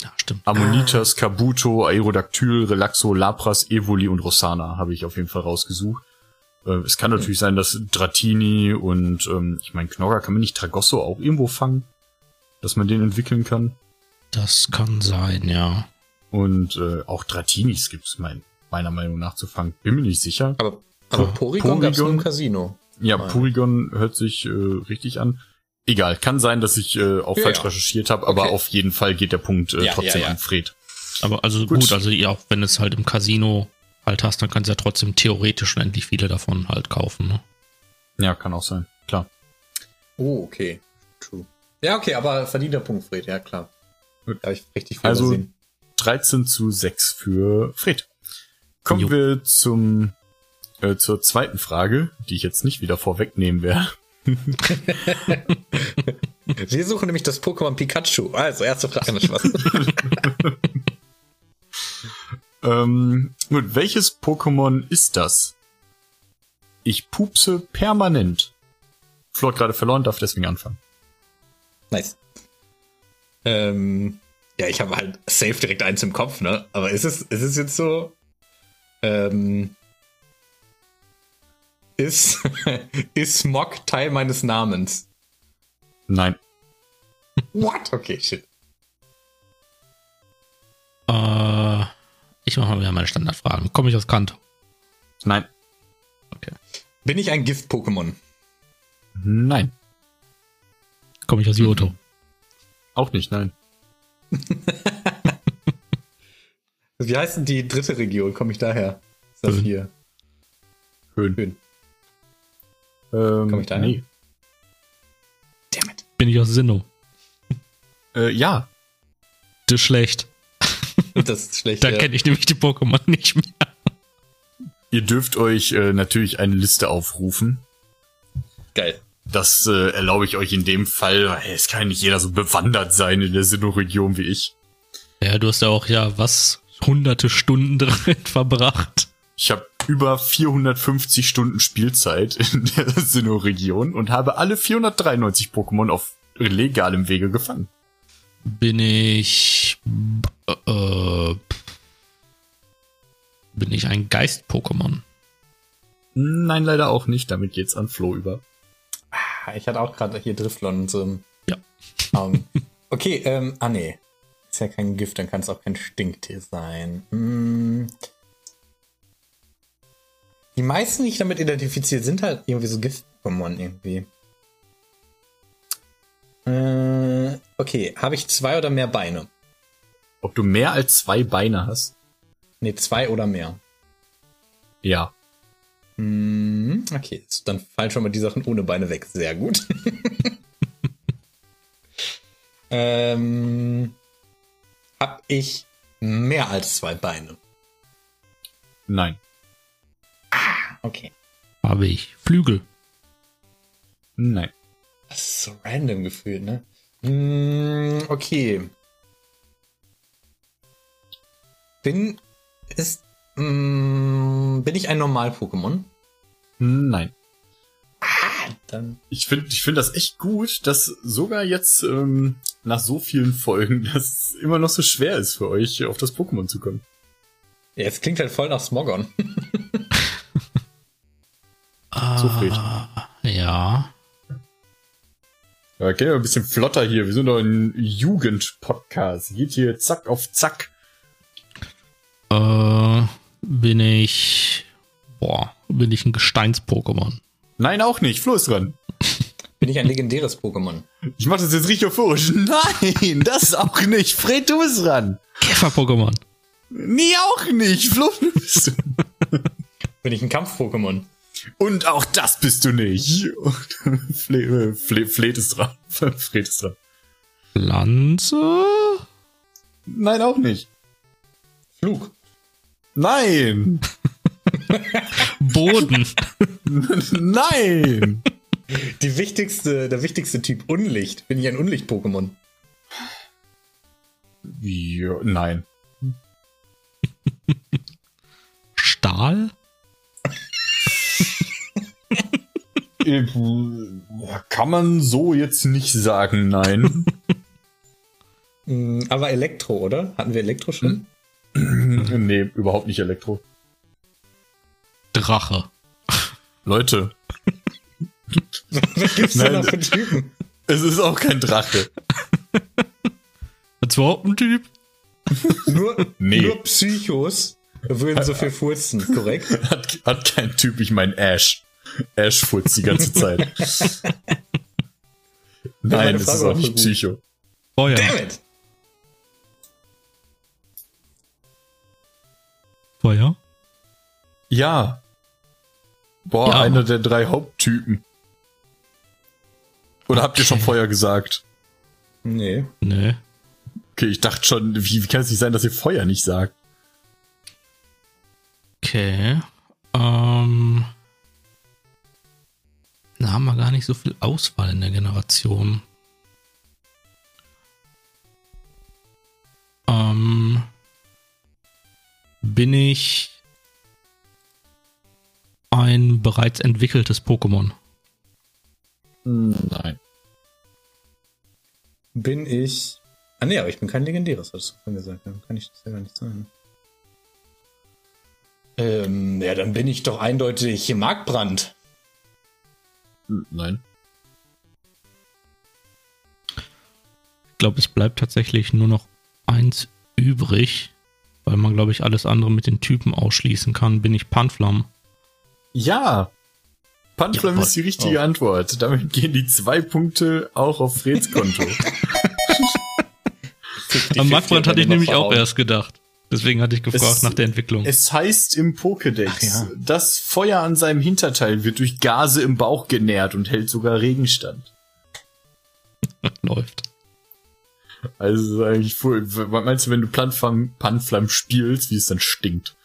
Speaker 1: Ja, stimmt.
Speaker 3: Ammonitas, Kabuto, Aerodactyl, Relaxo, Lapras, Evoli und Rossana habe ich auf jeden Fall rausgesucht. Äh, es kann natürlich sein, dass Dratini und ähm, ich meine Knorr kann man nicht Tragosso auch irgendwo fangen, dass man den entwickeln kann.
Speaker 1: Das kann sein, ja.
Speaker 3: Und äh, auch Dratinis gibt's mein, meiner Meinung nach zu fangen. Bin mir nicht sicher.
Speaker 2: Aber, aber
Speaker 1: Ja.
Speaker 2: Porygon, gab's nur im
Speaker 3: Porygon-
Speaker 2: Casino.
Speaker 3: Ja,
Speaker 2: Ah.
Speaker 3: Porygon hört sich äh, richtig an. Egal, kann sein, dass ich äh, auch
Speaker 2: Ja,
Speaker 3: falsch
Speaker 2: ja.
Speaker 3: recherchiert habe, aber
Speaker 2: Okay.
Speaker 3: auf jeden Fall geht der Punkt äh,
Speaker 2: Ja,
Speaker 3: trotzdem
Speaker 2: ja, ja.
Speaker 3: an Fred.
Speaker 1: Aber also
Speaker 3: Gut.
Speaker 1: gut, also ja, auch wenn es halt im Casino halt hast, dann kannst du ja trotzdem theoretisch unendlich viele davon halt kaufen. Ne?
Speaker 3: Ja, kann auch sein. Klar.
Speaker 2: Oh, okay. True. Ja, okay, aber verdienter Punkt, Fred, ja klar. Habe ich richtig viel
Speaker 3: Also-
Speaker 2: übersehen.
Speaker 3: 13 zu 6 für Fred. Kommen
Speaker 1: Jo.
Speaker 3: wir zum äh, zur zweiten Frage, die ich jetzt nicht wieder vorwegnehmen werde.
Speaker 2: Wir suchen nämlich das Pokémon Pikachu. Also, erste Frage, ne Spaß.
Speaker 3: Ähm, gut, welches Pokémon ist das? Ich pupse permanent. Flo hat gerade verloren, darf deswegen anfangen.
Speaker 2: nice. Ähm, ja, ich habe halt safe direkt eins im Kopf, ne? Aber ist es, ist es jetzt so? Ähm, ist, ist Smog Teil meines Namens?
Speaker 3: Nein.
Speaker 2: What? Okay, shit.
Speaker 1: Äh, ich mache mal wieder meine Standardfragen. Komme ich aus Kanto?
Speaker 3: Nein.
Speaker 1: Okay.
Speaker 2: Bin ich ein Gift-Pokémon?
Speaker 3: Nein.
Speaker 1: Komme ich aus Johto.
Speaker 3: Auch nicht, nein.
Speaker 2: Wie heißt denn die dritte Region? Komme ich daher? Saphir.
Speaker 3: Höhen.
Speaker 2: Höhen.
Speaker 3: Ähm,
Speaker 2: Komm ich daher?
Speaker 3: Nee.
Speaker 2: Damn it.
Speaker 1: Bin ich aus Sinnoh.
Speaker 3: Äh, ja.
Speaker 1: Das ist schlecht.
Speaker 2: Das ist schlecht.
Speaker 1: Da
Speaker 2: ja.
Speaker 1: kenne ich nämlich die Pokémon nicht mehr.
Speaker 3: Ihr dürft euch äh, natürlich eine Liste aufrufen.
Speaker 2: Geil.
Speaker 3: Das äh, erlaube ich euch in dem Fall. weil Es kann ja nicht jeder so bewandert sein in der Sinnoh-Region wie ich.
Speaker 1: Ja, du hast ja auch ja was hunderte Stunden drin verbracht.
Speaker 3: Ich habe über 450 Stunden Spielzeit in der Sinnoh-Region und habe alle 493 Pokémon auf legalem Wege gefangen.
Speaker 1: Bin ich äh, äh, bin ich ein Geist-Pokémon?
Speaker 3: Nein, leider auch nicht. Damit geht's an Flo über.
Speaker 2: Ich hatte auch gerade hier Driftlon und so.
Speaker 1: Ja.
Speaker 2: Um, okay, ähm, ah nee. Ist ja kein Gift, dann kann es auch kein Stinktier sein. Hm. Die meisten, die ich damit identifiziert, sind halt irgendwie so Gift-Pokémon irgendwie. Äh, okay, habe ich zwei oder mehr Beine?
Speaker 3: Ob du mehr als zwei Beine hast?
Speaker 2: Nee, zwei oder mehr.
Speaker 3: Ja.
Speaker 2: Hm, okay, dann fallen schon mal die Sachen ohne Beine weg. Sehr gut. ähm, hab ich mehr als zwei Beine?
Speaker 3: Nein.
Speaker 2: Okay.
Speaker 1: Habe ich Flügel?
Speaker 3: Nein.
Speaker 2: Das ist so random gefühlt, ne? Hm, okay. Bin ist hm, bin ich ein Normal-Pokémon?
Speaker 3: Nein.
Speaker 2: Dann
Speaker 3: Ich finde ich find das echt gut, dass sogar jetzt ähm, nach so vielen Folgen, dass es immer noch so schwer ist für euch, auf das Pokémon zu kommen.
Speaker 2: ja, es klingt halt voll nach Smogon.
Speaker 3: So, Fred.
Speaker 1: Ah, ja.
Speaker 3: Wir ein bisschen flotter hier. Wir sind doch ein Jugend-Podcast. Geht hier zack auf zack.
Speaker 1: Äh, bin ich. Boah, bin ich ein Gesteins-Pokémon?
Speaker 3: Nein, auch nicht. Flo ist dran.
Speaker 2: Bin ich ein legendäres Pokémon?
Speaker 3: Ich mach das jetzt richtig euphorisch. Nein, das auch nicht. Fred, du bist dran.
Speaker 1: Käfer-Pokémon.
Speaker 3: Nee, auch nicht. Flo, du bist
Speaker 2: Bin ich ein Kampf-Pokémon?
Speaker 3: Und auch das bist du nicht. Fle Fle Fleet ist dran. Fred ist dran.
Speaker 1: Pflanze?
Speaker 3: Nein, auch nicht.
Speaker 2: Flug.
Speaker 3: Nein.
Speaker 1: Boden.
Speaker 3: Nein.
Speaker 2: Die wichtigste, der wichtigste Typ Unlicht. Bin ich ein Unlicht-Pokémon?
Speaker 3: Ja, nein.
Speaker 1: Stahl?
Speaker 3: Kann man so jetzt nicht sagen, nein.
Speaker 2: Mm, Aber Elektro, oder? Hatten wir Elektro schon?
Speaker 3: nee, überhaupt nicht Elektro.
Speaker 1: Drache.
Speaker 3: Leute,
Speaker 2: Was gibt's denn noch für Typen?
Speaker 3: es ist auch kein Drache.
Speaker 1: Hat's überhaupt einen Typ?
Speaker 2: Nur,
Speaker 3: Nee.
Speaker 2: nur Psychos würden so viel furzen, korrekt?
Speaker 3: Hat, hat kein Typ, ich mein Ash. Ash futzt die ganze Zeit. Nein, es
Speaker 2: Frage
Speaker 3: ist auch nicht
Speaker 2: gut.
Speaker 3: Psycho.
Speaker 1: Feuer.
Speaker 2: Damn it!
Speaker 1: Feuer?
Speaker 3: Ja. Boah,
Speaker 1: Ja.
Speaker 3: einer der drei Haupttypen. Oder habt ihr schon
Speaker 1: Okay.
Speaker 3: vorher gesagt?
Speaker 2: Nee.
Speaker 1: Nee.
Speaker 3: Okay, ich dachte schon, wie, wie kann es nicht sein, dass ihr Feuer nicht sagt?
Speaker 1: Okay. Ähm. Da haben wir gar nicht so viel Auswahl in der Generation. Ähm. Bin ich ein bereits entwickeltes Pokémon?
Speaker 3: Nein.
Speaker 2: Bin ich. Ah, nee, aber ich bin kein legendäres, hast du vorhin gesagt. Dann kann ich das ja gar nicht sagen. Ähm, ja, dann bin ich doch eindeutig hier Markbrand.
Speaker 3: Nein.
Speaker 1: Ich glaube, es bleibt tatsächlich nur noch eins übrig, weil man, glaube ich, alles andere mit den Typen ausschließen kann. Bin ich Panflam?
Speaker 3: Ja. Panflam
Speaker 1: Jawohl.
Speaker 3: ist die richtige Antwort. Damit gehen die zwei Punkte auch auf Freds Konto.
Speaker 1: Am Marktbrand hatte ich nämlich auch erst gedacht. Deswegen hatte ich gefragt
Speaker 3: Es-
Speaker 1: nach der Entwicklung.
Speaker 3: es heißt im Pokédex,
Speaker 2: ja.
Speaker 3: das Feuer an seinem Hinterteil wird durch Gase im Bauch genährt und hält sogar Regenstand.
Speaker 1: Läuft.
Speaker 3: Also eigentlich voll. Was meinst du, wenn du Panflam, Panflam spielst, wie es dann stinkt?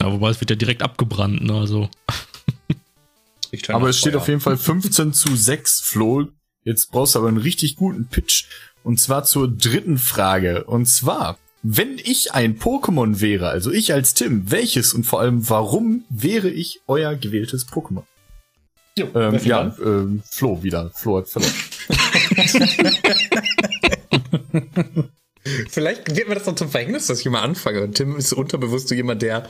Speaker 1: Ja, wobei es wird ja direkt abgebrannt, ne? Also.
Speaker 3: Aber es steht
Speaker 2: Feuer.
Speaker 3: auf jeden Fall 15 zu 6, Flo. Jetzt brauchst du aber einen richtig guten Pitch. Und zwar zur dritten Frage. Und zwar, wenn ich ein Pokémon wäre, also ich als Tim, welches und vor allem warum wäre ich euer gewähltes Pokémon?
Speaker 2: Jo,
Speaker 3: Ähm, ja, ähm, Flo wieder. Flo hat verloren.
Speaker 2: Vielleicht wird mir das noch zum Verhängnis, dass ich immer anfange. Und Tim ist unterbewusst so jemand, der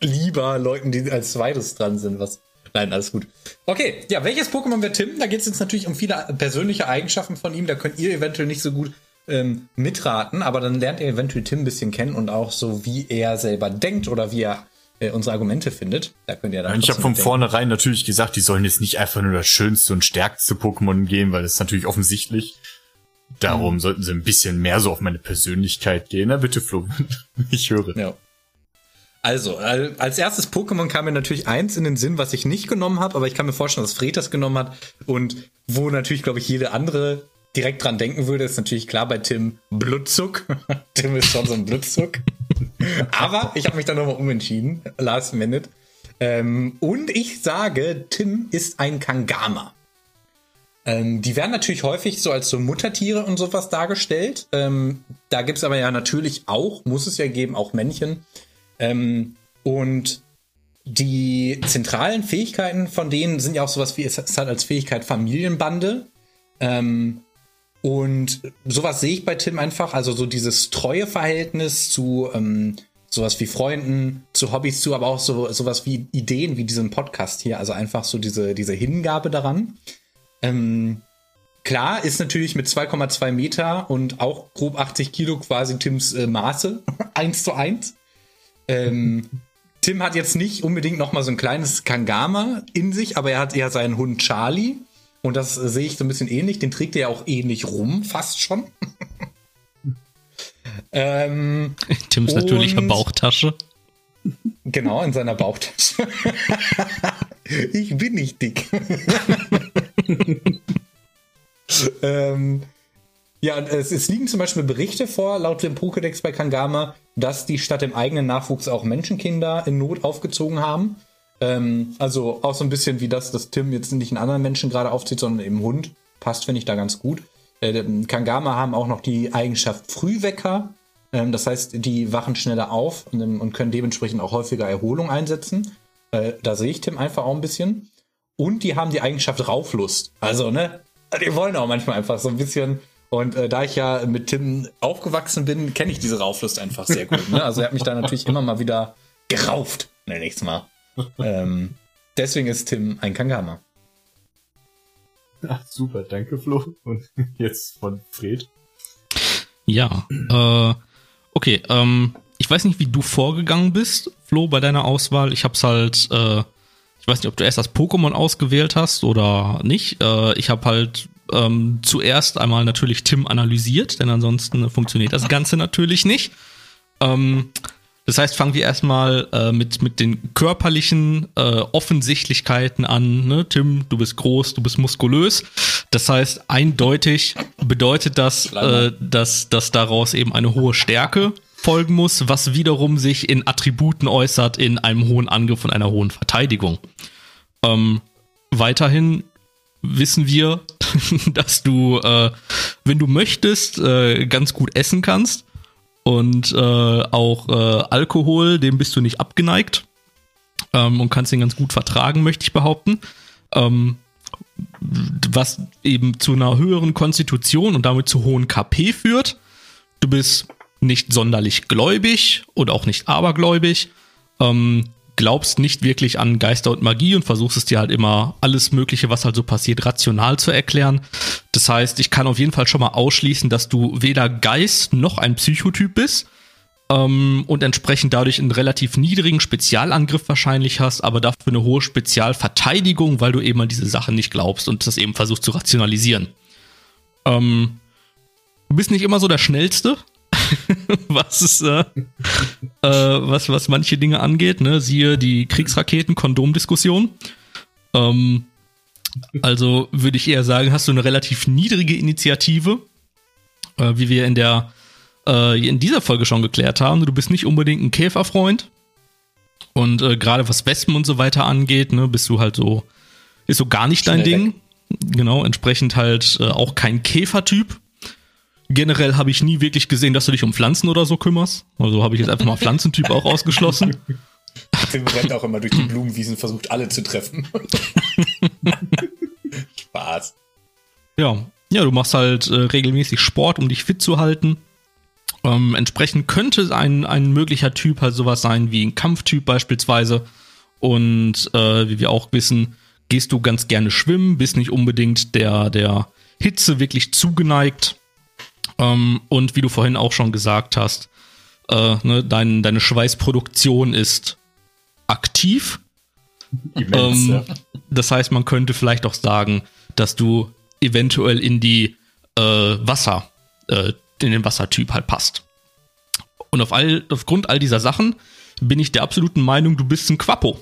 Speaker 2: lieber Leuten, die als zweites dran sind, was. Nein, alles gut. Okay, ja, welches Pokémon wird Tim? Da geht es jetzt natürlich um viele persönliche Eigenschaften von ihm. Da könnt ihr eventuell nicht so gut ähm, mitraten, aber dann lernt ihr eventuell Tim ein bisschen kennen und auch so, wie er selber denkt oder wie er äh, unsere Argumente findet. Da könnt ihr dann.
Speaker 3: Ich habe von
Speaker 2: mitdenken.
Speaker 3: vornherein natürlich gesagt, die sollen jetzt nicht einfach nur das schönste und stärkste Pokémon gehen, weil das ist natürlich offensichtlich. Darum
Speaker 2: Mhm.
Speaker 3: sollten sie ein bisschen mehr so auf meine Persönlichkeit gehen. Na bitte, Flo, ich höre.
Speaker 2: Ja. Also, al- als erstes Pokémon kam mir natürlich eins in den Sinn, was ich nicht genommen habe, aber ich kann mir vorstellen, dass Fred das genommen hat und wo natürlich, glaube ich, jede andere direkt dran denken würde, ist natürlich klar bei Tim Blutzuck. Tim ist schon so ein Blutzuck. aber ich habe mich dann nochmal umentschieden, last minute. Ähm, und ich sage, Tim ist ein Kangama. Ähm, die werden natürlich häufig so als so Muttertiere und sowas dargestellt. Ähm, da gibt's aber ja natürlich auch, muss es ja geben, auch Männchen. Ähm, und die zentralen Fähigkeiten von denen sind ja auch sowas wie, es hat als Fähigkeit Familienbande. Ähm, und sowas sehe ich bei Tim einfach, also so dieses treue Verhältnis zu ähm, sowas wie Freunden, zu Hobbys, zu aber auch so sowas wie Ideen wie diesem Podcast hier, also einfach so diese, diese Hingabe daran. Ähm, klar ist natürlich mit 2,2 Meter und auch grob 80 Kilo quasi Tims äh, Maße, eins zu eins. Ähm, Tim hat jetzt nicht unbedingt noch mal so ein kleines Kangama in sich, aber er hat ja seinen Hund Charlie. Und das äh, sehe ich so ein bisschen ähnlich. Den trägt er ja auch ähnlich rum, fast schon. ähm,
Speaker 1: Tims natürlicher Bauchtasche.
Speaker 2: genau, in seiner Bauchtasche. ich bin nicht dick. ähm, ja, es, es liegen zum Beispiel Berichte vor, laut dem Pokédex bei Kangama, dass die statt dem eigenen Nachwuchs auch Menschenkinder in Not aufgezogen haben. Ähm, also auch so ein bisschen wie das, dass Tim jetzt nicht einen anderen Menschen gerade aufzieht, sondern eben Hund. Passt, finde ich, da ganz gut. Äh, Kangama haben auch noch die Eigenschaft Frühwecker. Ähm, das heißt, die wachen schneller auf und, und können dementsprechend auch häufiger Erholung einsetzen. Äh, da sehe ich Tim einfach auch ein bisschen. Und die haben die Eigenschaft Rauflust. Also, ne, die wollen auch manchmal einfach so ein bisschen. Und äh, da ich ja mit Tim aufgewachsen bin, kenne ich diese Rauflust einfach sehr gut. Ne? Also er hat mich da natürlich immer mal wieder gerauft, nenne ich es mal. Ähm, deswegen ist Tim ein Kangama.
Speaker 3: Ach, super, danke, Flo. Und jetzt von Fred.
Speaker 1: Ja, äh, okay, ähm, ich weiß nicht, wie du vorgegangen bist, Flo, bei deiner Auswahl. Ich hab's halt, äh, ich weiß nicht, ob du erst das Pokémon ausgewählt hast oder nicht. Äh, ich habe halt ähm, zuerst einmal natürlich Tim analysiert, denn ansonsten funktioniert das Ganze natürlich nicht. Ähm, das heißt, fangen wir erstmal äh, mit, mit den körperlichen äh, Offensichtlichkeiten an. Ne? Tim, du bist groß, du bist muskulös. Das heißt, eindeutig bedeutet das, äh, dass, dass daraus eben eine hohe Stärke folgen muss, was wiederum sich in Attributen äußert, in einem hohen Angriff und einer hohen Verteidigung. Ähm, weiterhin wissen wir, dass du, äh, wenn du möchtest, äh, ganz gut essen kannst. Und äh, auch äh, Alkohol, dem bist du nicht abgeneigt. Ähm, und kannst den ganz gut vertragen, möchte ich behaupten. Ähm, was eben zu einer höheren Konstitution und damit zu hohen KP führt. Du bist nicht sonderlich gläubig und auch nicht abergläubig. Ähm, glaubst nicht wirklich an Geister und Magie und versuchst es dir halt immer alles Mögliche, was halt so passiert, rational zu erklären. Das heißt, ich kann auf jeden Fall schon mal ausschließen, dass du weder Geist noch ein Psychotyp bist. ähm, und entsprechend dadurch einen relativ niedrigen Spezialangriff wahrscheinlich hast, aber dafür eine hohe Spezialverteidigung, weil du eben an diese Sachen nicht glaubst und das eben versuchst zu rationalisieren. Ähm, du bist nicht immer so der Schnellste, was ist, äh, äh, was, was manche Dinge angeht, ne? Siehe die Kriegsraketen-Kondomdiskussion. Ähm, also würde ich eher sagen, hast du eine relativ niedrige Initiative, äh, wie wir in der äh, in dieser Folge schon geklärt haben. Du bist nicht unbedingt ein Käferfreund. Und äh, gerade was Wespen und so weiter angeht, ne, bist du halt so, ist so gar nicht dein
Speaker 2: Schnell
Speaker 1: Ding. Genau, entsprechend halt äh, auch kein Käfertyp. Generell habe ich nie wirklich gesehen, dass du dich um Pflanzen oder so kümmerst. Also habe ich jetzt einfach mal Pflanzentyp auch ausgeschlossen.
Speaker 2: Tim rennt auch immer durch die Blumenwiesen, versucht alle zu treffen. Spaß.
Speaker 1: Ja, ja, du machst halt äh, regelmäßig Sport, um dich fit zu halten. Ähm, entsprechend könnte ein, ein möglicher Typ halt sowas sein wie ein Kampftyp beispielsweise. Und äh, wie wir auch wissen, gehst du ganz gerne schwimmen, bist nicht unbedingt der, der Hitze wirklich zugeneigt. Ähm, und wie du vorhin auch schon gesagt hast, äh, ne, dein, deine Schweißproduktion ist aktiv.
Speaker 3: Immens,
Speaker 1: Ähm,
Speaker 3: ja.
Speaker 1: Das heißt, man könnte vielleicht auch sagen, dass du eventuell in die äh, Wasser, äh, in den Wassertyp halt passt. Und auf all, aufgrund all dieser Sachen bin ich der absoluten Meinung, du bist ein Quappo.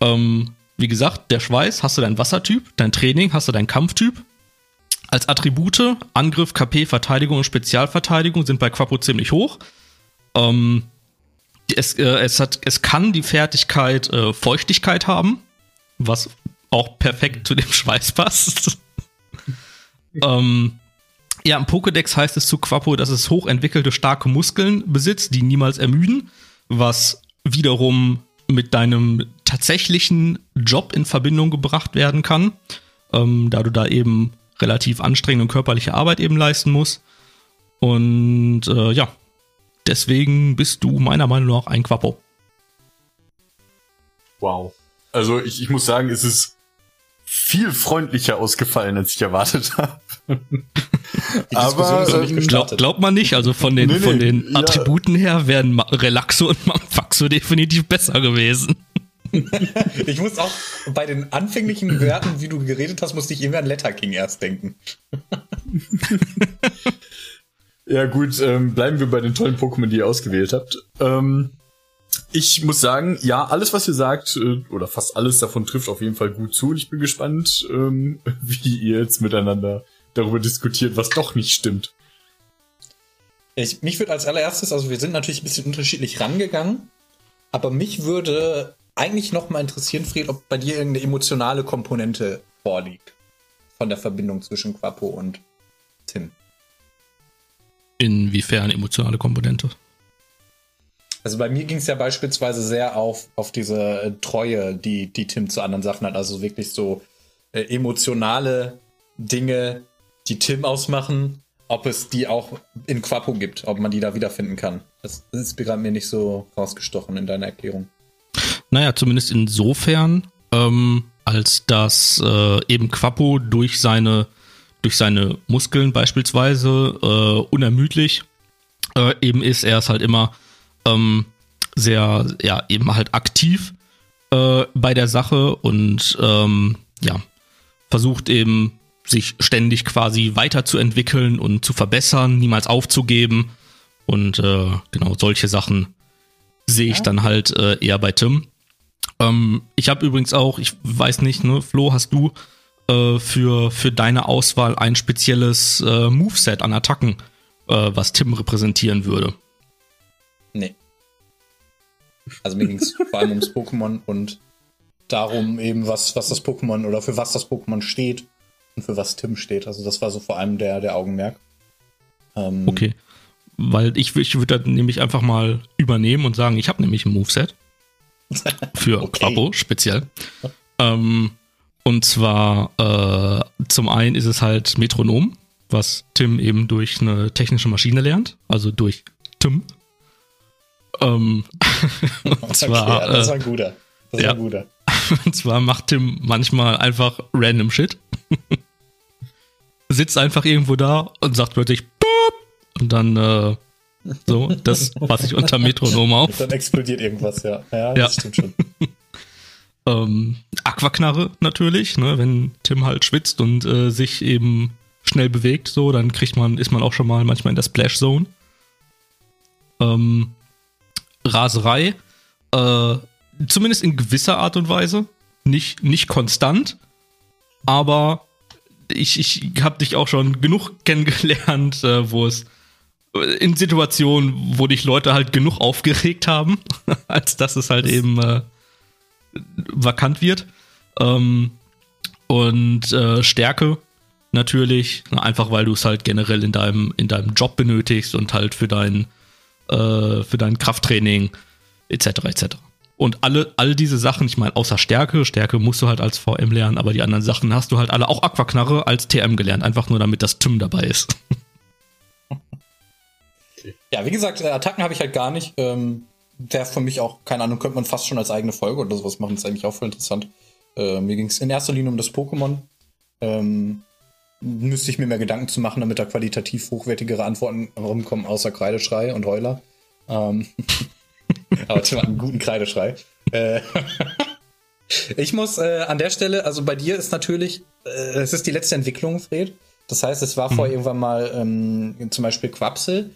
Speaker 1: Ähm, wie gesagt, der Schweiß, hast du deinen Wassertyp, dein Training, hast du deinen Kampftyp. Als Attribute, Angriff, KP, Verteidigung und Spezialverteidigung sind bei Quappo ziemlich hoch. Ähm, es, äh, es, hat, es kann die Fertigkeit äh, Feuchtigkeit haben, was auch perfekt zu dem Schweiß passt. ähm, ja, im Pokédex heißt es zu Quappo, dass es hochentwickelte, starke Muskeln besitzt, die niemals ermüden, was wiederum mit deinem tatsächlichen Job in Verbindung gebracht werden kann, ähm, da du da eben relativ anstrengende und körperliche Arbeit eben leisten musst. Und äh, ja, deswegen bist du meiner Meinung nach ein Quappo.
Speaker 3: Wow. Also ich, ich muss sagen, es ist viel freundlicher ausgefallen, als ich erwartet habe.
Speaker 2: Die Diskussion ist noch nicht
Speaker 3: ähm,
Speaker 1: Glaub, glaubt man nicht, also von den,
Speaker 3: Nee, nee,
Speaker 1: von den
Speaker 3: ja.
Speaker 1: Attributen her wären Relaxo und Manfaxo definitiv besser gewesen.
Speaker 2: Ich muss auch bei den anfänglichen Werten, wie du geredet hast, musste ich irgendwie an Letter King erst denken.
Speaker 3: Ja gut, ähm, bleiben wir bei den tollen Pokémon, die ihr ausgewählt habt. Ähm, ich muss sagen, ja, alles, was ihr sagt, äh, oder fast alles davon trifft auf jeden Fall gut zu. Und ich bin gespannt, ähm, wie ihr jetzt miteinander darüber diskutiert, was doch nicht stimmt.
Speaker 2: Ich, mich würde als allererstes, also wir sind natürlich ein bisschen unterschiedlich rangegangen, aber mich würde eigentlich noch mal interessieren, Fred, ob bei dir irgendeine emotionale Komponente vorliegt von der Verbindung zwischen Quappo und Tim.
Speaker 1: Inwiefern emotionale Komponente?
Speaker 2: Also bei mir ging es ja beispielsweise sehr auf, auf diese äh, Treue, die, die Tim zu anderen Sachen hat. Also wirklich so äh, emotionale Dinge, die Tim ausmachen, ob es die auch in Quappo gibt, ob man die da wiederfinden kann. Das ist mir gerade mir nicht so rausgestochen in deiner Erklärung.
Speaker 1: Naja, zumindest insofern, ähm, als dass äh, eben Quappo durch seine, durch seine Muskeln beispielsweise äh, unermüdlich äh, eben ist. Er ist halt immer ähm, sehr, ja, eben halt aktiv äh, bei der Sache und ähm, ja, versucht eben sich ständig quasi weiterzuentwickeln und zu verbessern, niemals aufzugeben. Und äh, genau solche Sachen sehe ich dann halt äh, eher bei Tim. Ähm, ich habe übrigens auch, ich weiß nicht, ne, Flo, hast du äh, für, für deine Auswahl ein spezielles äh, Moveset an Attacken, äh, was Tim repräsentieren würde?
Speaker 2: Nee. Also mir ging es vor allem ums Pokémon und darum eben, was, was das Pokémon oder für was das Pokémon steht und für was Tim steht. Also das war so vor allem der, der Augenmerk. Ähm,
Speaker 1: Okay. Weil ich, ich würde dann nämlich einfach mal übernehmen und sagen, ich habe nämlich ein Moveset. Für
Speaker 2: Okay.
Speaker 1: Speziell. Ähm, und zwar äh, zum einen ist es halt Metronom, was Tim eben durch eine technische Maschine lernt, also durch Tim. Ähm, und
Speaker 2: Okay,
Speaker 1: zwar,
Speaker 2: ja, das war
Speaker 1: äh,
Speaker 2: ein guter. Das
Speaker 1: ja.
Speaker 2: war ein guter.
Speaker 1: und zwar macht Tim manchmal einfach random Shit. Sitzt einfach irgendwo da und sagt plötzlich! Und dann äh, So, das, was ich unter Metronom auf.
Speaker 2: Dann explodiert irgendwas, ja. Ja, das
Speaker 1: Ja.
Speaker 2: stimmt schon.
Speaker 1: Ähm, Aquaknarre natürlich, ne, wenn Tim halt schwitzt und äh, sich eben schnell bewegt, so, dann kriegt man, ist man auch schon mal manchmal in der Splash Zone. Ähm, Raserei, äh, zumindest in gewisser Art und Weise, nicht, nicht konstant, aber ich, ich habe dich auch schon genug kennengelernt, äh, wo es in Situationen, wo dich Leute halt genug aufgeregt haben, als dass es halt eben äh, vakant wird. Ähm, und äh, Stärke natürlich, na, einfach weil du es halt generell in deinem, in deinem Job benötigst und halt für dein, äh, für dein Krafttraining etc. etc. Und alle, all diese Sachen, ich meine, außer Stärke, Stärke musst du halt als VM lernen, aber die anderen Sachen hast du halt alle, auch Aquaknarre als TM gelernt, einfach nur damit das TIM dabei ist.
Speaker 2: Ja, wie gesagt, äh, Attacken habe ich halt gar nicht. Ähm, Wäre für mich auch, keine Ahnung, könnte man fast schon als eigene Folge oder sowas machen. Das ist eigentlich auch voll interessant. Äh, mir ging es in erster Linie um das Pokémon. Ähm, müsste ich mir mehr Gedanken zu machen, damit da qualitativ hochwertigere Antworten rumkommen, außer Kreideschrei und Heuler. Ähm, aber hat einen guten Kreideschrei. Äh, ich muss äh, an der Stelle, also bei dir ist natürlich, äh, es ist die letzte Entwicklung, Fred. Das heißt, es war vorher irgendwann mal ähm, zum Beispiel Quapsel.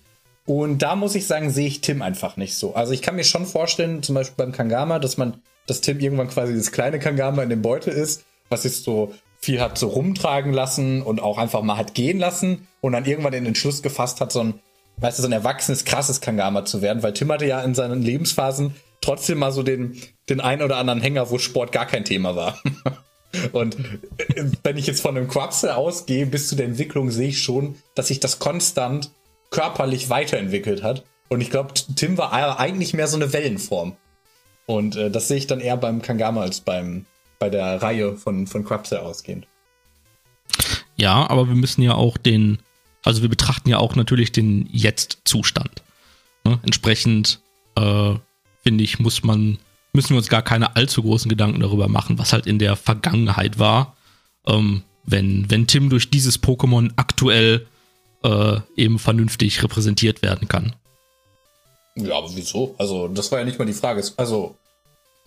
Speaker 2: Und da muss ich sagen, sehe ich Tim einfach nicht so. Also ich kann mir schon vorstellen, zum Beispiel beim Kangama, dass man, dass Tim irgendwann quasi das kleine Kangama in dem Beutel ist, was sich so viel hat so rumtragen lassen und auch einfach mal hat gehen lassen und dann irgendwann den Entschluss gefasst hat, so ein, weißt du, so ein erwachsenes, krasses Kangama zu werden, weil Tim hatte ja in seinen Lebensphasen trotzdem mal so den, den einen oder anderen Hänger, wo Sport gar kein Thema war. Und äh, wenn ich jetzt von einem Quapsel ausgehe, bis zu der Entwicklung sehe ich schon, dass sich das konstant körperlich weiterentwickelt hat. Und ich glaube, Tim war eigentlich mehr so eine Wellenform. Und äh, das sehe ich dann eher beim Kangama als beim, bei der Reihe von, von Quapsel ausgehend.
Speaker 1: Ja, aber wir müssen ja auch den, also wir betrachten ja auch natürlich den Jetzt-Zustand. Ne? Entsprechend, äh, finde ich, muss man, müssen wir uns gar keine allzu großen Gedanken darüber machen, was halt in der Vergangenheit war. Ähm, wenn, wenn Tim durch dieses Pokémon aktuell äh, eben vernünftig repräsentiert werden kann.
Speaker 2: Ja, aber wieso? Also, das war ja nicht mal die Frage. Also,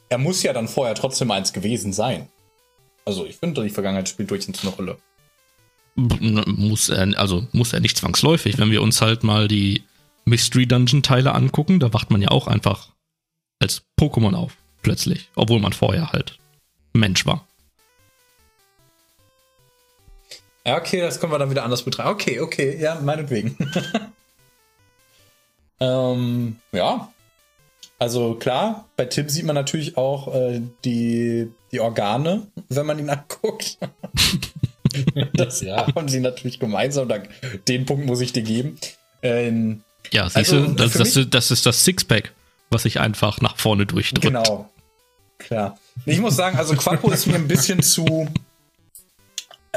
Speaker 2: er muss ja dann vorher trotzdem eins gewesen sein. Also, ich finde, die Vergangenheit spielt durchaus eine Rolle.
Speaker 1: Muss er, also muss er nicht zwangsläufig. Wenn wir uns halt mal die Mystery Dungeon Teile angucken, da wacht man ja auch einfach als Pokémon auf, plötzlich. Obwohl man vorher halt Mensch war.
Speaker 2: Ja, okay, das können wir dann wieder anders betrachten. Okay, okay, ja, meinetwegen. ähm, ja. Also klar, bei Tim sieht man natürlich auch äh, die, die Organe, wenn man ihn anguckt. das
Speaker 3: Ja.
Speaker 2: haben sie natürlich gemeinsam. Den Punkt muss ich dir geben. Ähm,
Speaker 1: Ja, siehst
Speaker 2: Also,
Speaker 1: du, das, das,
Speaker 2: mich-
Speaker 1: das ist das Sixpack, was sich einfach nach vorne durchdrückt.
Speaker 2: Genau. Klar. Ich muss sagen, also Quapo ist mir ein bisschen zu.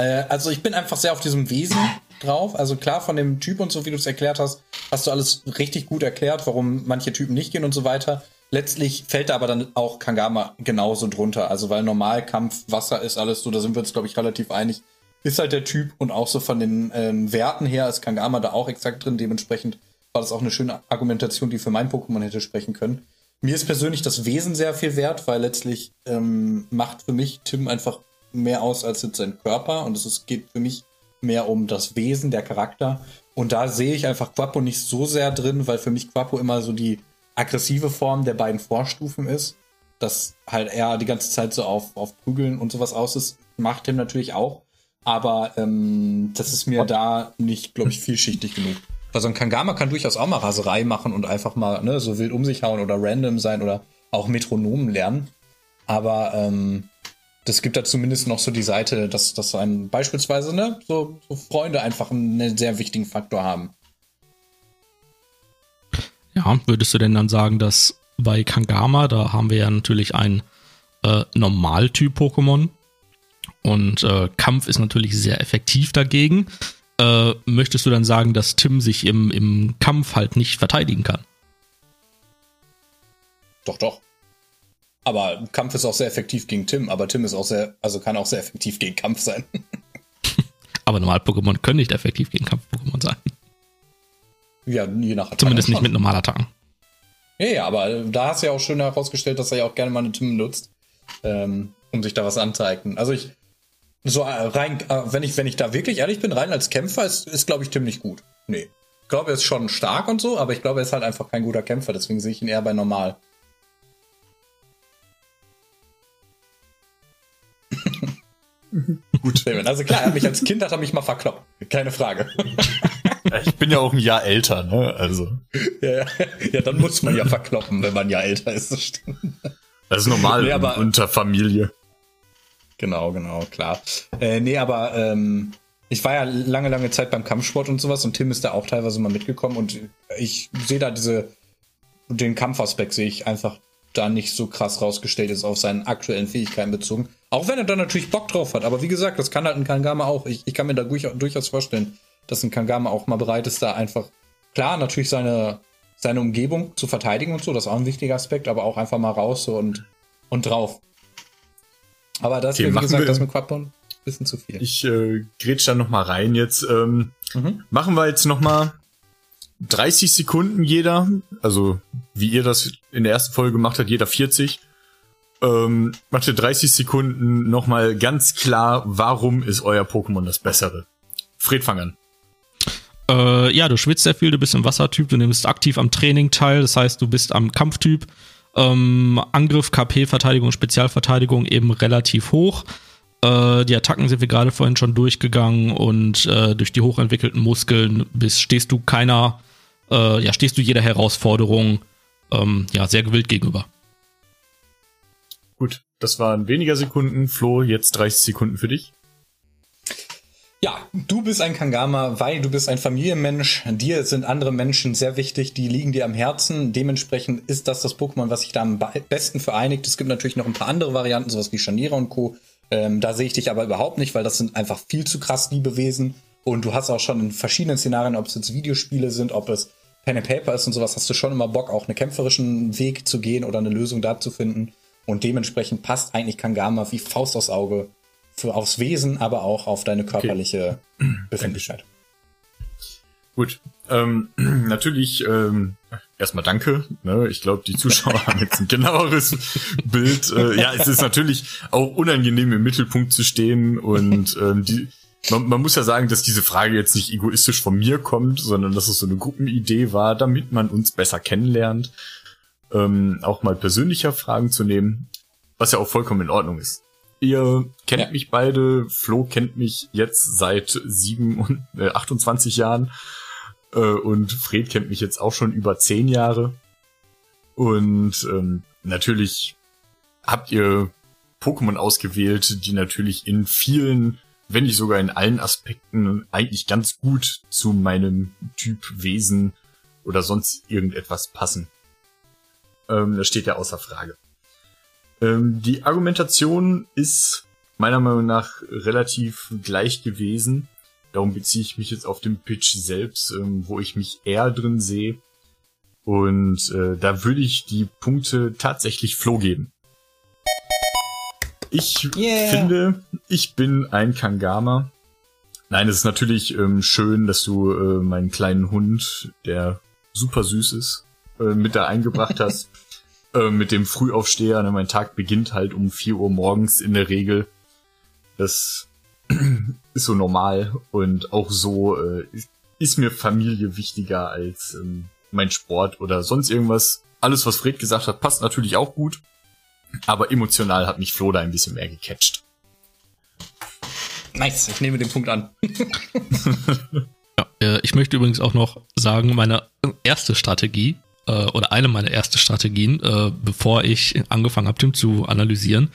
Speaker 2: Äh, also ich bin einfach sehr auf diesem Wesen drauf. Also klar, von dem Typ und so, wie du es erklärt hast, hast du alles richtig gut erklärt, warum manche Typen nicht gehen und so weiter. Letztlich fällt da aber dann auch Kangama genauso drunter. Also weil Normalkampf, Wasser ist alles so, da sind wir uns, glaube ich, relativ einig. Ist halt der Typ und auch so von den ähm, Werten her ist Kangama da auch exakt drin. Dementsprechend war das auch eine schöne Argumentation, die für mein Pokémon hätte sprechen können. Mir ist persönlich das Wesen sehr viel wert, weil letztlich ähm, macht für mich Tim einfach mehr aus als jetzt sein Körper und es geht für mich mehr um das Wesen, der Charakter. Und da sehe ich einfach Quapo nicht so sehr drin, weil für mich Quapo immer so die aggressive Form der beiden Vorstufen ist. Dass halt er die ganze Zeit so auf, auf Prügeln und sowas aus ist, macht Tim natürlich auch. Aber ähm, das ist mir da nicht, glaube ich, vielschichtig genug. Weil so ein Kangama kann durchaus auch mal Raserei machen und einfach mal ne, so wild um sich hauen oder random sein oder auch Metronomen lernen. Aber ähm, das gibt da zumindest noch so die Seite, dass, dass einem beispielsweise ne, so, so Freunde einfach einen sehr wichtigen Faktor haben.
Speaker 1: Ja, würdest du denn dann sagen, dass bei Kangama, da haben wir ja natürlich ein äh, Normaltyp-Pokémon und äh, Kampf ist natürlich sehr effektiv dagegen. Äh, möchtest du dann sagen, dass Tim sich im, im Kampf halt nicht verteidigen kann?
Speaker 2: Doch, doch. Aber Kampf ist auch sehr effektiv gegen Tim, aber Tim ist auch sehr, also kann auch sehr effektiv gegen Kampf sein.
Speaker 1: Aber Normal-Pokémon können nicht effektiv gegen Kampf-Pokémon sein.
Speaker 2: Ja, je nach Attacke
Speaker 1: Zumindest nicht
Speaker 2: schon.
Speaker 1: mit Normalattacken.
Speaker 2: Ja, ja, aber da hast du ja auch schön herausgestellt, dass er ja auch gerne mal eine Tim nutzt, ähm, um sich da was anzueignen. Also ich, so äh, rein, äh, wenn ich, wenn ich da wirklich ehrlich bin, rein als Kämpfer ist, ist glaube ich, Tim nicht gut. Nee. Ich glaube, er ist schon stark und so, aber ich glaube, er ist halt einfach kein guter Kämpfer, deswegen sehe ich ihn eher bei normal. gut. Also klar, mich als Kind hat er mich mal verkloppt. Keine Frage.
Speaker 3: Ich bin ja auch ein Jahr älter, ne? Also.
Speaker 2: ja, ja. ja, dann muss man ja verkloppen, wenn man ja älter ist. Das stimmt.
Speaker 3: Das ist normal
Speaker 2: Nee, aber-
Speaker 3: unter Familie.
Speaker 2: Genau, genau, klar. Äh, nee, aber ähm, ich war ja lange, lange Zeit beim Kampfsport und sowas und Tim ist da auch teilweise mal mitgekommen und ich sehe da diese, den Kampfaspekt sehe ich einfach da nicht so krass rausgestellt ist auf seinen aktuellen Fähigkeiten bezogen. Auch wenn er da natürlich Bock drauf hat. Aber wie gesagt, das kann halt ein Kangama auch. Ich, ich kann mir da durchaus, vorstellen, dass ein Kangama auch mal bereit ist, da einfach, klar, natürlich seine, seine Umgebung zu verteidigen und so, das ist auch ein wichtiger Aspekt, aber auch einfach mal raus so und, und drauf. Aber das
Speaker 3: Okay,
Speaker 2: mir, wie
Speaker 3: machen
Speaker 2: gesagt, das mit Quadbone ein bisschen zu viel.
Speaker 3: Ich äh, grätsch da noch mal rein jetzt. Ähm,
Speaker 2: Mhm.
Speaker 3: Machen wir jetzt noch mal 30 Sekunden jeder. Also wie ihr das in der ersten Folge gemacht habt, jeder 40. Ähm, macht ihr 30 Sekunden noch mal ganz klar, warum ist euer Pokémon das Bessere? Fred, fang an.
Speaker 1: Äh, ja, du schwitzt sehr viel, du bist im Wassertyp, du nimmst aktiv am Training teil, das heißt, du bist am Kampftyp. Ähm, Angriff, KP, Verteidigung, Spezialverteidigung eben relativ hoch. Äh, die Attacken sind wir gerade vorhin schon durchgegangen und äh, durch die hochentwickelten Muskeln bist, stehst du keiner, äh, ja, stehst du jeder Herausforderung ähm, ja, sehr gewillt gegenüber.
Speaker 3: Gut, das waren weniger Sekunden. Flo, jetzt 30 Sekunden für dich.
Speaker 2: Ja, du bist ein Kangama, weil du bist ein Familienmensch. Dir sind andere Menschen sehr wichtig, die liegen dir am Herzen. Dementsprechend ist das das Pokémon, was sich da am be- besten vereinigt. Es gibt natürlich noch ein paar andere Varianten, sowas wie Scharniere und Co. Ähm, da sehe ich dich aber überhaupt nicht, weil das sind einfach viel zu krass Liebewesen. Und du hast auch schon in verschiedenen Szenarien, ob es jetzt Videospiele sind, ob es Pen and Paper ist und sowas, hast du schon immer Bock, auch einen kämpferischen Weg zu gehen oder eine Lösung da zu finden. Und dementsprechend passt eigentlich Kangama wie Faust aufs Auge für aufs Wesen, aber auch auf deine körperliche Befindlichkeit.
Speaker 3: Gut. Ähm, natürlich, ähm, erstmal danke. Ne? Ich glaube, die Zuschauer haben jetzt ein genaueres Bild. Äh, ja, es ist natürlich auch unangenehm, im Mittelpunkt zu stehen. Und ähm, die, man, man muss ja sagen, dass diese Frage jetzt nicht egoistisch von mir kommt, sondern dass es so eine Gruppenidee war, damit man uns besser kennenlernt. Ähm, auch mal persönlicher Fragen zu nehmen, was ja auch vollkommen in Ordnung ist. Ihr kennt
Speaker 2: Ja.
Speaker 3: mich beide. Flo kennt mich jetzt seit sieben und äh, 28 Jahren. Äh, und Fred kennt mich jetzt auch schon über zehn Jahre. Und ähm, natürlich habt ihr Pokémon ausgewählt, die natürlich in vielen, wenn nicht sogar in allen Aspekten eigentlich ganz gut zu meinem Typ Wesen oder sonst irgendetwas passen. Ähm, das steht ja außer Frage. Ähm, die Argumentation ist meiner Meinung nach relativ gleich gewesen. Darum beziehe ich mich jetzt auf den Pitch selbst, ähm, wo ich mich eher drin sehe. Und äh, da würde ich die Punkte tatsächlich Flo geben. Ich
Speaker 2: Yeah.
Speaker 3: finde, ich bin ein Kangama. Nein, es ist natürlich ähm, schön, dass du äh, meinen kleinen Hund, der super süß ist, äh, mit da eingebracht hast. äh, mit dem Frühaufsteher. Ne? Mein Tag beginnt halt um 4 Uhr morgens in der Regel. Das ist so normal und auch so äh, ist mir Familie wichtiger als ähm, mein Sport oder sonst irgendwas. Alles, was Fred gesagt hat, passt natürlich auch gut. Aber emotional hat mich Flo da ein bisschen mehr gecatcht.
Speaker 2: Nice, ich nehme den Punkt an.
Speaker 1: Ja, äh, ich möchte übrigens auch noch sagen, meine erste Strategie äh, oder eine meiner ersten Strategien, äh, bevor ich angefangen habe, Tim zu analysieren,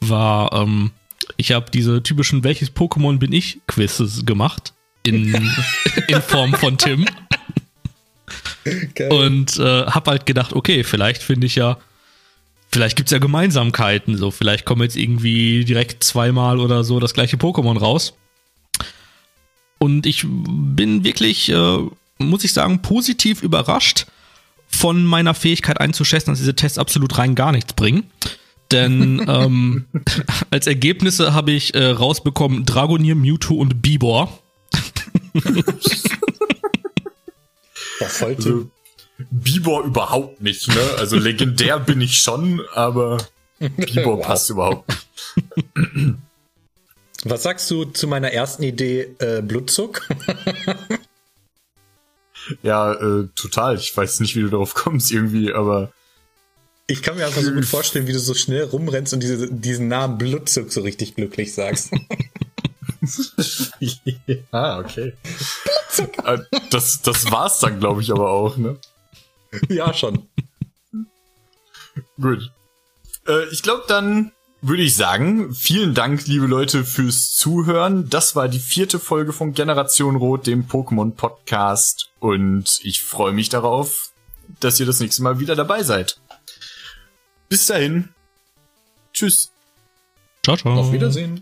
Speaker 1: war, ähm, ich habe diese typischen Welches Pokémon bin ich Quizzes gemacht in, in Form von Tim und äh, habe halt gedacht, okay, vielleicht finde ich ja, vielleicht gibt's ja Gemeinsamkeiten, so vielleicht kommen jetzt irgendwie direkt zweimal oder so das gleiche Pokémon raus. Und ich bin wirklich, äh, muss ich sagen, positiv überrascht von meiner Fähigkeit einzuschätzen, dass diese Tests absolut rein gar nichts bringen. Denn ähm, als Ergebnisse habe ich äh, rausbekommen Dragonier, Mewtwo und Bibor.
Speaker 3: Also, Bibor überhaupt nicht, ne? Also legendär bin ich schon, aber Bibor
Speaker 2: Wow.
Speaker 3: passt überhaupt nicht.
Speaker 2: Was sagst du zu meiner ersten Idee, äh, Blutzuck?
Speaker 3: Ja, äh, total. Ich weiß nicht, wie du darauf kommst irgendwie, aber
Speaker 2: Ich kann mir einfach so gut vorstellen, wie du so schnell rumrennst und diese, diesen Namen Blutzuck so richtig glücklich sagst.
Speaker 3: ah, okay. Äh, das, das war's dann, glaube ich, aber auch, ne?
Speaker 2: ja, schon.
Speaker 3: Gut. Äh, ich glaube, dann würde ich sagen, vielen Dank, liebe Leute, fürs Zuhören. Das war die vierte Folge von Generation Rot, dem Pokémon Podcast. Und ich freue mich darauf, dass ihr das nächste Mal wieder dabei seid. Bis dahin. Tschüss.
Speaker 1: Ciao, ciao.
Speaker 2: Auf Wiedersehen.